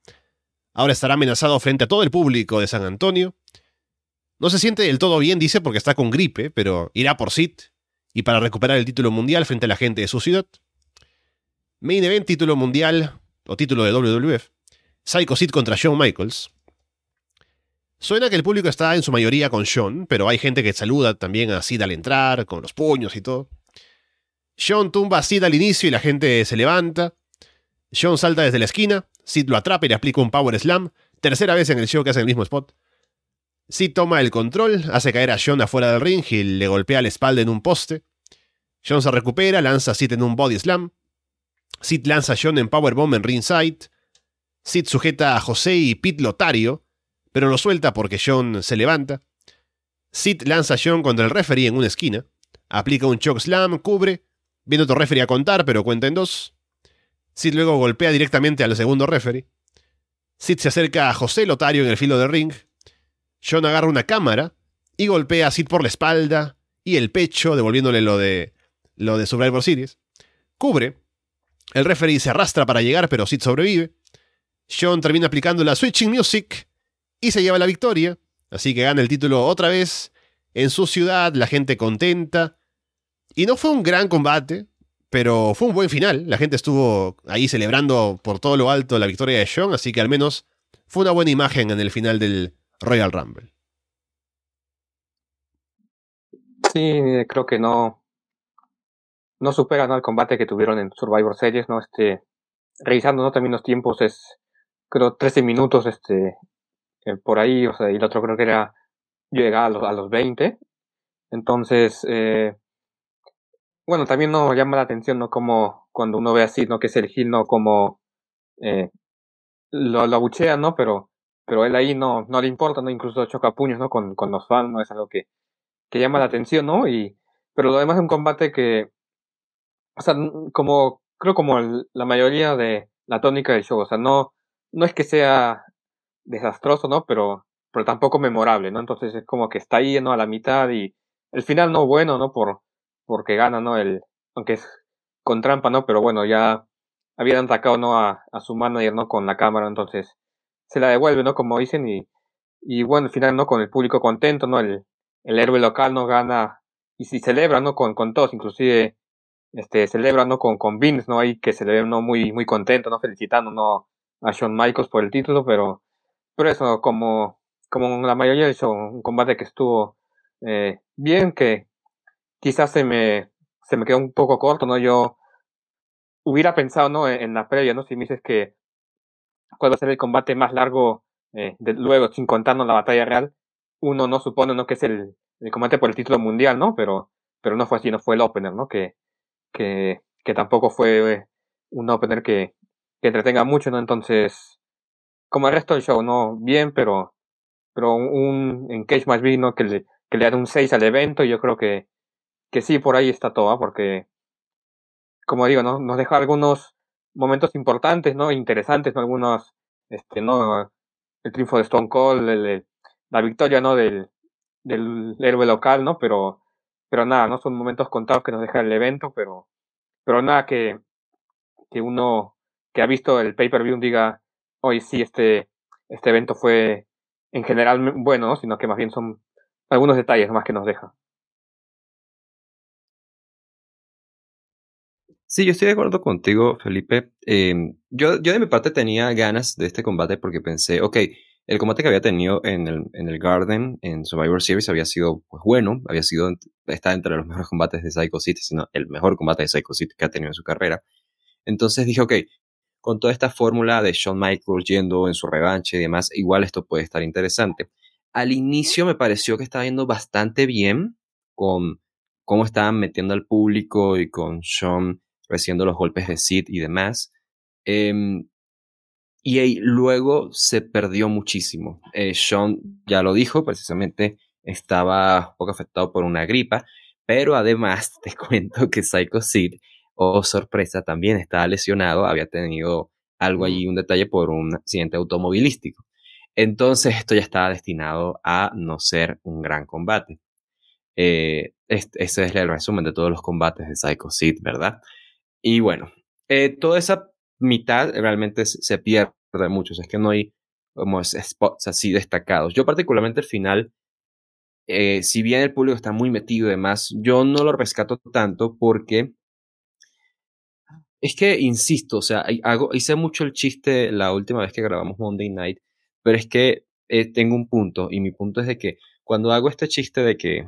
Ahora estará amenazado frente a todo el público de San Antonio. No se siente del todo bien, dice, porque está con gripe, pero irá por Sid y para recuperar el título mundial frente a la gente de su ciudad. Main event, título mundial o título de WWF. Psycho Sid contra Shawn Michaels. Suena que el público está en su mayoría con Sean, pero hay gente que saluda también a Sid al entrar, con los puños y todo. Sean tumba a Sid al inicio y la gente se levanta. Sean salta desde la esquina, Sid lo atrapa y le aplica un Power Slam, tercera vez en el show que hace el mismo spot. Sid toma el control, hace caer a Sean afuera del ring y le golpea la espalda en un poste. Sean se recupera, lanza a Sid en un Body Slam. Sid lanza a Sean en Powerbomb en ringside. Sid sujeta a José y Pete Lotario, pero lo suelta porque John se levanta. Sid lanza a John contra el referee en una esquina, aplica un choke slam, cubre, viene otro referee a contar, pero cuenta en dos. Sid luego golpea directamente al segundo referee. Sid se acerca a José Lotario en el filo de ring. John agarra una cámara y golpea a Sid por la espalda y el pecho, devolviéndole lo de, lo de Survivor Series. Cubre. El referee se arrastra para llegar, pero Sid sobrevive. John termina aplicando la Switching Music y se lleva la victoria. Así que gana el título otra vez en su ciudad, la gente contenta. Y no fue un gran combate, pero fue un buen final. La gente estuvo ahí celebrando por todo lo alto la victoria de Sean, así que al menos fue una buena imagen en el final del Royal Rumble. Sí, creo que no no supera ¿no? el combate que tuvieron en Survivor Series, ¿no? Este, revisando ¿no? también los tiempos, es creo 13 minutos este eh, por ahí, o sea, y el otro creo que era llegar a los, a los 20. Entonces, eh, bueno, también no llama la atención, ¿no? Como cuando uno ve así, ¿no? Que es el Gil, ¿no? Como eh, lo, lo abuchea, ¿no? Pero, pero él ahí no, no le importa, ¿no? Incluso choca puños, ¿no? Con, con los fans, ¿no? Es algo que, que llama la atención, ¿no? Y, pero lo demás es un combate que, o sea, como, creo como la mayoría de la tónica del show, o sea, no, no es que sea desastroso, ¿no? Pero, pero tampoco memorable, ¿no? Entonces es como que está ahí, ¿no? A la mitad y el final no bueno, ¿no? Por, porque gana, ¿no? El, aunque es con trampa, ¿no? Pero bueno, ya habían atacado, ¿no? A, su manager, ¿no? Con la cámara, entonces se la devuelve, ¿no? Como dicen y, y bueno, al final, ¿no? Con el público contento, ¿no? El, el héroe local, ¿no? Gana y si celebra, ¿no? Con, con todos, inclusive, este, celebra, ¿no? Con, con Vince, ¿no? Ahí que se le ve, ¿no? Muy, muy contento, ¿no? Felicitando, ¿no? A Shawn Michaels por el título, pero pero eso, como, como la mayoría show, un combate que estuvo eh, bien, que quizás se me, se me quedó un poco corto, ¿no? Yo hubiera pensado, ¿no? En, la previa, ¿no? Si me dices que cuál va a ser el combate más largo eh, de, luego, sin contarnos la batalla real, uno no supone, ¿no? Que es el, el combate por el título mundial, ¿no? Pero, pero no fue así, no fue el opener, ¿no? Que, que, que tampoco fue eh, un opener que, que entretenga mucho, ¿no? Entonces, como el resto del show, ¿no? Bien, pero, pero un, en Cage más vino que le, que le da un 6 al evento, y yo creo que, que sí, por ahí está todo, ¿ah? porque, como digo, ¿no? Nos deja algunos momentos importantes, ¿no? Interesantes, ¿no? Algunos, este, ¿no? El triunfo de Stone Cold, la victoria, ¿no? Del, del héroe local, ¿no? Pero, pero nada, ¿no? Son momentos contados que nos deja el evento, pero, pero nada que, que uno que ha visto el pay-per-view diga, hoy sí, este, este evento fue en general bueno, ¿no? Sino que más bien son algunos detalles más que nos deja. Sí, yo estoy de acuerdo contigo, Felipe. Em, yo, yo de mi parte tenía ganas de este combate porque pensé, ok, el combate que había tenido en el, en el Garden, en Survivor Series, había sido pues, bueno, había sido, está entre los mejores combates de Psycho City, sino el mejor combate de Psycho City que ha tenido en su carrera. Entonces dije, ok, con toda esta fórmula de Shawn Michaels yendo en su revanche y demás, igual esto puede estar interesante. Al inicio me pareció que estaba yendo bastante bien con cómo estaban metiendo al público y con Shawn recibiendo los golpes de Sid y demás. Em, y luego se perdió muchísimo. Eh, Sean ya lo dijo, precisamente estaba un poco afectado por una gripa, pero además te cuento que Psycho Sid, oh sorpresa, también estaba lesionado, había tenido algo allí, un detalle por un accidente automovilístico. Entonces esto ya estaba destinado a no ser un gran combate. Eh, ese es el resumen de todos los combates de Psycho Sid, ¿verdad? Y bueno, eh, toda esa mitad realmente se pierde mucho. es que no hay como spots así destacados. Yo particularmente el final, eh, si bien el público está muy metido y demás, yo no lo rescato tanto porque es que, insisto, o sea, hago, hice mucho el chiste la última vez que grabamos Monday Night, pero es que eh, tengo un punto y mi punto es de que cuando hago este chiste de que,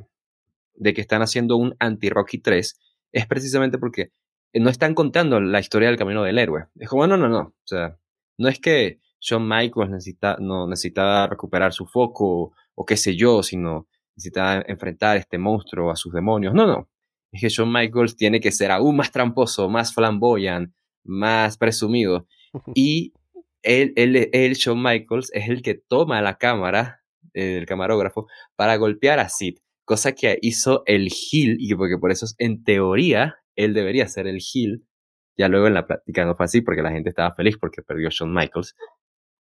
de que están haciendo un anti-Rocky 3, es precisamente porque no están contando la historia del camino del héroe. Es como, no, no, no. O sea, no es que Shawn Michaels necesita, no, necesitaba recuperar su foco o, qué sé yo, sino necesitaba enfrentar a este monstruo, a sus demonios. No, no. Es que Shawn Michaels tiene que ser aún más tramposo, más flamboyant, más presumido. Y él, él, él, Shawn Michaels, es el que toma la cámara, el camarógrafo, para golpear a Sid. Cosa que hizo el Hill, y porque por eso, en teoría, él debería ser el heel. Ya luego en la práctica no fue así porque la gente estaba feliz porque perdió Shawn Michaels.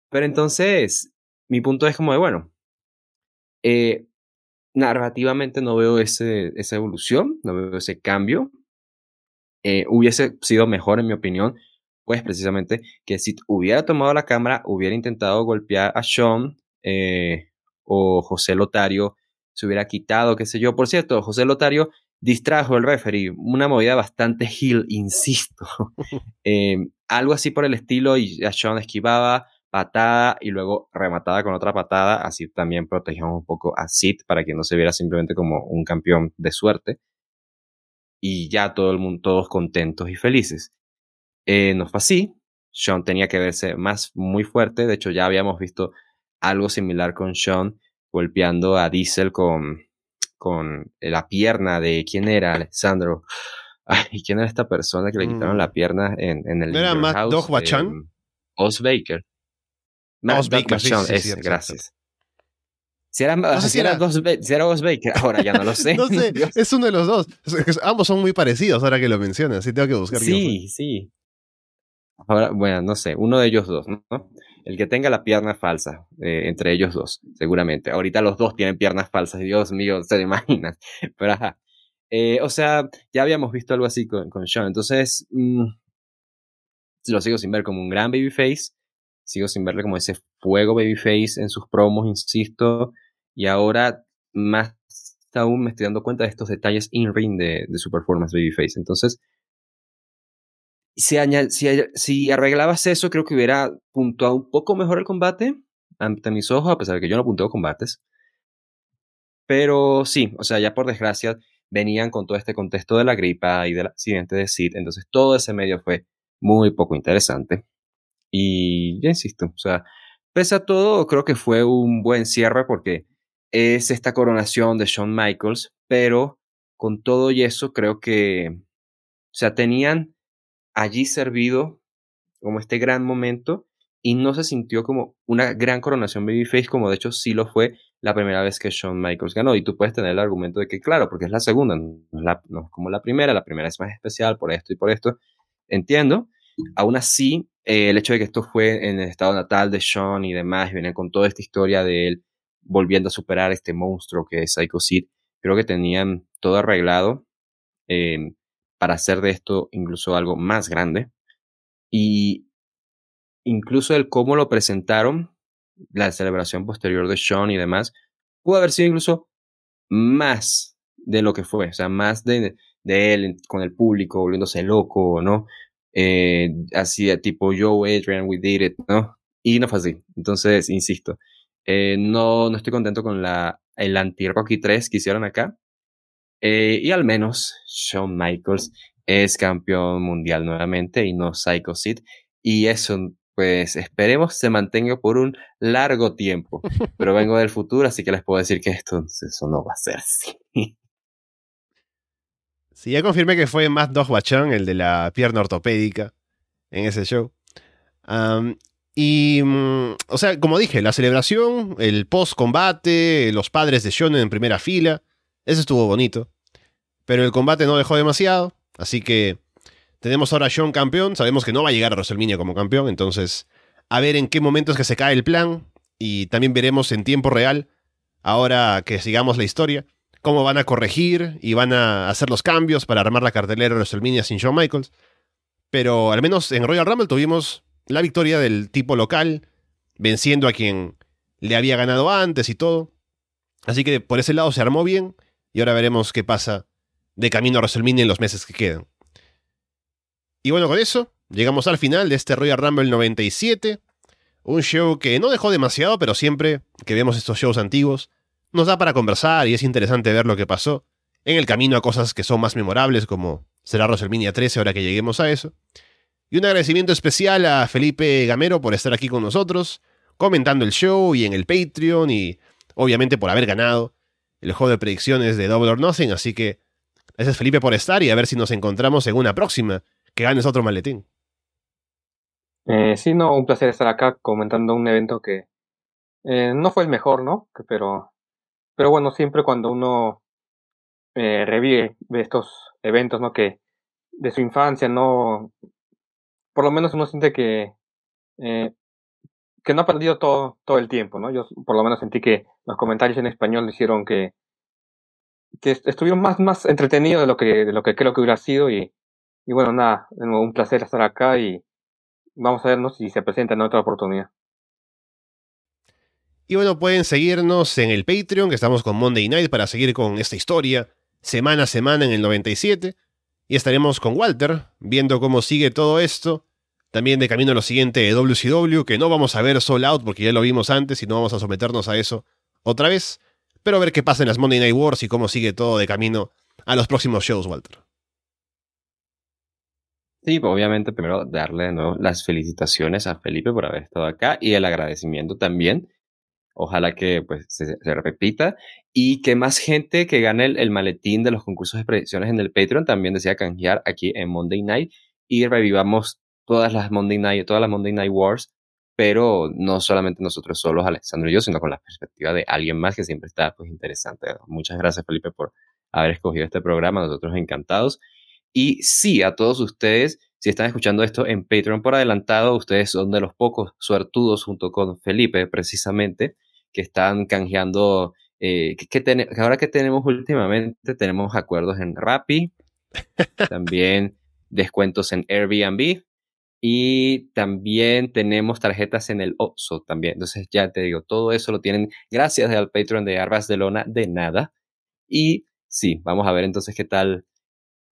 Pero entonces, mi punto es como de, bueno, eh, narrativamente no veo ese, esa evolución, no veo ese cambio. Eh, hubiese sido mejor, en mi opinión, pues precisamente que si hubiera tomado la cámara, hubiera intentado golpear a Sean eh, o José Lotario, se hubiera quitado, qué sé yo. Por cierto, José Lotario distrajo el referee. Una movida bastante heel, insisto. Em, algo así por el estilo y a Sean esquivaba, patada y luego rematada con otra patada. Así también protegíamos un poco a Sid para que no se viera simplemente como un campeón de suerte. Y ya todo el mundo, todos contentos y felices. Eh, no fue así. Sean tenía que verse más muy fuerte. De hecho, ya habíamos visto algo similar con Sean golpeando a Diesel con, con la pierna de quién era, Alessandro. Ay, ¿quién era esta persona que le quitaron mm. la pierna en, en el. ¿No era Matt Dog Bachan? Eh, Os Baker. Matt Baker, sí, sí, gracias. Si era, no sé si, era, si era Os Baker, ahora ya no lo sé. no sé, es uno de los dos. Ambos son muy parecidos ahora que lo mencionas, sí tengo que buscar. Sí, sí. Ahora, bueno, no sé, uno de ellos dos, ¿no? El que tenga la pierna falsa, eh, entre ellos dos, seguramente. Ahorita los dos tienen piernas falsas, Dios mío, se lo imaginas. Pero ajá. Eh, o sea, ya habíamos visto algo así con, con Sean. Entonces, mm, lo sigo sin ver como un gran babyface. Sigo sin verle como ese fuego babyface en sus promos, insisto. Y ahora, más aún, me estoy dando cuenta de estos detalles in-ring de, de su performance babyface. Entonces, si, si, si, arreglabas eso, creo que hubiera puntuado un poco mejor el combate. ante mis ojos, a pesar de que yo no punteo combates. Pero sí, o sea, ya por desgracia venían con todo este contexto de la gripa y del accidente de Sid, entonces todo ese medio fue muy poco interesante. Y ya insisto, o sea, pese a todo, creo que fue un buen cierre porque es esta coronación de Shawn Michaels, pero con todo y eso creo que, o sea, tenían allí servido como este gran momento y no se sintió como una gran coronación babyface como de hecho sí lo fue la primera vez que Shawn Michaels ganó. Y tú puedes tener el argumento de que, claro, porque es la segunda, no es, como la primera, la primera es más especial por esto y por esto. Entiendo. Aún así, eh, el hecho de que esto fue en el estado natal de Shawn y demás, y viene con toda esta historia de él volviendo a superar este monstruo que es Psycho Sid, creo que tenían todo arreglado eh, para hacer de esto incluso algo más grande. Y incluso el cómo lo presentaron, la celebración posterior de Sean y demás, pudo haber sido incluso más de lo que fue, o sea, más de, de él con el público volviéndose loco, ¿no? Eh, así tipo yo, Adrian, we did it, ¿no? Y no fue así. Entonces, insisto, eh, no, no estoy contento con la, el anti-Rocky 3 que hicieron acá. Eh, y al menos Shawn Michaels es campeón mundial nuevamente y no Psycho Sid. Y eso pues esperemos se mantenga por un largo tiempo. Pero vengo del futuro, así que les puedo decir que esto eso no va a ser así. Sí, ya confirmé que fue más Dog Bachon, el de la pierna ortopédica, en ese show. y, mm, o sea, como dije, la celebración, el post-combate, los padres de Sean en primera fila, eso estuvo bonito. Pero el combate no dejó demasiado, así que tenemos ahora a Sean campeón, sabemos que no va a llegar a WrestleMania como campeón, entonces a ver en qué momento es que se cae el plan y también veremos en tiempo real, ahora que sigamos la historia, cómo van a corregir y van a hacer los cambios para armar la cartelera de WrestleMania sin Shawn Michaels. Pero al menos en Royal Rumble tuvimos la victoria del tipo local, venciendo a quien le había ganado antes y todo. Así que por ese lado se armó bien y ahora veremos qué pasa de camino a WrestleMania en los meses que quedan. Y bueno, con eso llegamos al final de este Royal Rumble 97. Un show que no dejó demasiado, pero siempre que vemos estos shows antiguos, nos da para conversar y es interesante ver lo que pasó en el camino a cosas que son más memorables, como será WrestleMania 13 ahora que lleguemos a eso. Y un agradecimiento especial a Felipe Gamero por estar aquí con nosotros, comentando el show y en el Patreon y obviamente por haber ganado el juego de predicciones de Double or Nothing. Así que gracias Felipe por estar y a ver si nos encontramos en una próxima que ganes otro maletín. Eh, sí, no, un placer estar acá comentando un evento que eh, no fue el mejor, ¿no? Pero, pero bueno, siempre cuando uno eh, revive estos eventos, ¿no? Que de su infancia, ¿no? Por lo menos uno siente que, eh, que no ha perdido todo, todo el tiempo, ¿no? Yo por lo menos sentí que los comentarios en español hicieron que, que estuvieron más, más entretenidos de lo que, de lo que creo que hubiera sido y, y bueno, nada, un placer estar acá y vamos a vernos si se presenta en otra oportunidad. Y bueno, pueden seguirnos en el Patreon, que estamos con Monday Night para seguir con esta historia semana a semana en el 97. Y estaremos con Walter, viendo cómo sigue todo esto. También de camino a lo siguiente de WCW, que no vamos a ver Soul Out porque ya lo vimos antes y no vamos a someternos a eso otra vez. Pero a ver qué pasa en las Monday Night Wars y cómo sigue todo de camino a los próximos shows, Walter. Sí, pues, obviamente primero darle de nuevo las felicitaciones a Felipe por haber estado acá y el agradecimiento también. Ojalá que pues se, repita y que más gente que gane el, maletín de los concursos de predicciones en el Patreon también desea canjear aquí en Monday Night y revivamos todas las Monday Night, todas las Monday Night Wars, pero no solamente nosotros solos, Alexandro y yo, sino con la perspectiva de alguien más que siempre está pues interesante. Muchas gracias Felipe por haber escogido este programa, nosotros encantados. Y sí, a todos ustedes, si están escuchando esto en Patreon por adelantado, ustedes son de los pocos suertudos junto con Felipe, precisamente, que están canjeando, eh, que, ahora que tenemos últimamente, tenemos acuerdos en Rappi, también descuentos en Airbnb y también tenemos tarjetas en el OXO también. Entonces ya te digo, todo eso lo tienen gracias al Patreon de Arbas de Lona de nada. Y sí, vamos a ver entonces qué tal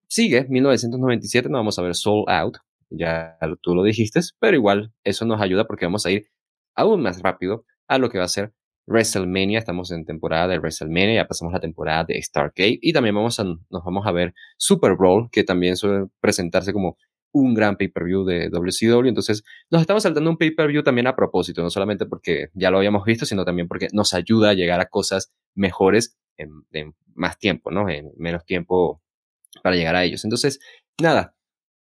Sigue 1997, no vamos a ver Soul Out, ya tú lo dijiste, pero igual eso nos ayuda porque vamos a ir aún más rápido a lo que va a ser WrestleMania. Estamos en temporada de WrestleMania, ya pasamos la temporada de Stargate y también vamos a, nos vamos a ver Super Bowl, que también suele presentarse como un gran pay-per-view de WCW. Entonces, nos estamos saltando un pay-per-view también a propósito, no solamente porque ya lo habíamos visto, sino también porque nos ayuda a llegar a cosas mejores en, más tiempo, ¿no? En menos tiempo para llegar a ellos. Entonces, nada.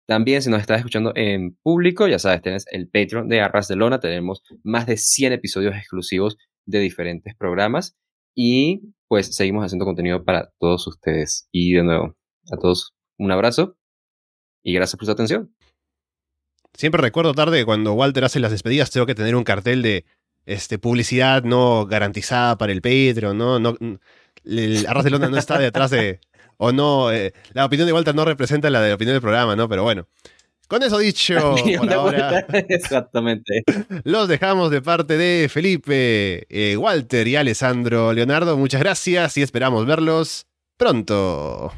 También, si nos estás escuchando en público, ya sabes, tienes el Patreon de Arras de Lona. Tenemos más de 100 episodios exclusivos de diferentes programas. Y pues seguimos haciendo contenido para todos ustedes. Y de nuevo, a todos un abrazo y gracias por su atención. Siempre recuerdo tarde que cuando Walter hace las despedidas tengo que tener un cartel de este, publicidad no garantizada para el Patreon, ¿no? no el Arras de Londres no está detrás de... O no, eh, la opinión de Walter no representa la de la opinión del programa, ¿no? Pero bueno. Con eso dicho, por ahora, exactamente. Los dejamos de parte de Felipe, eh, Walter y Alessandro Leonardo. Muchas gracias y esperamos verlos pronto.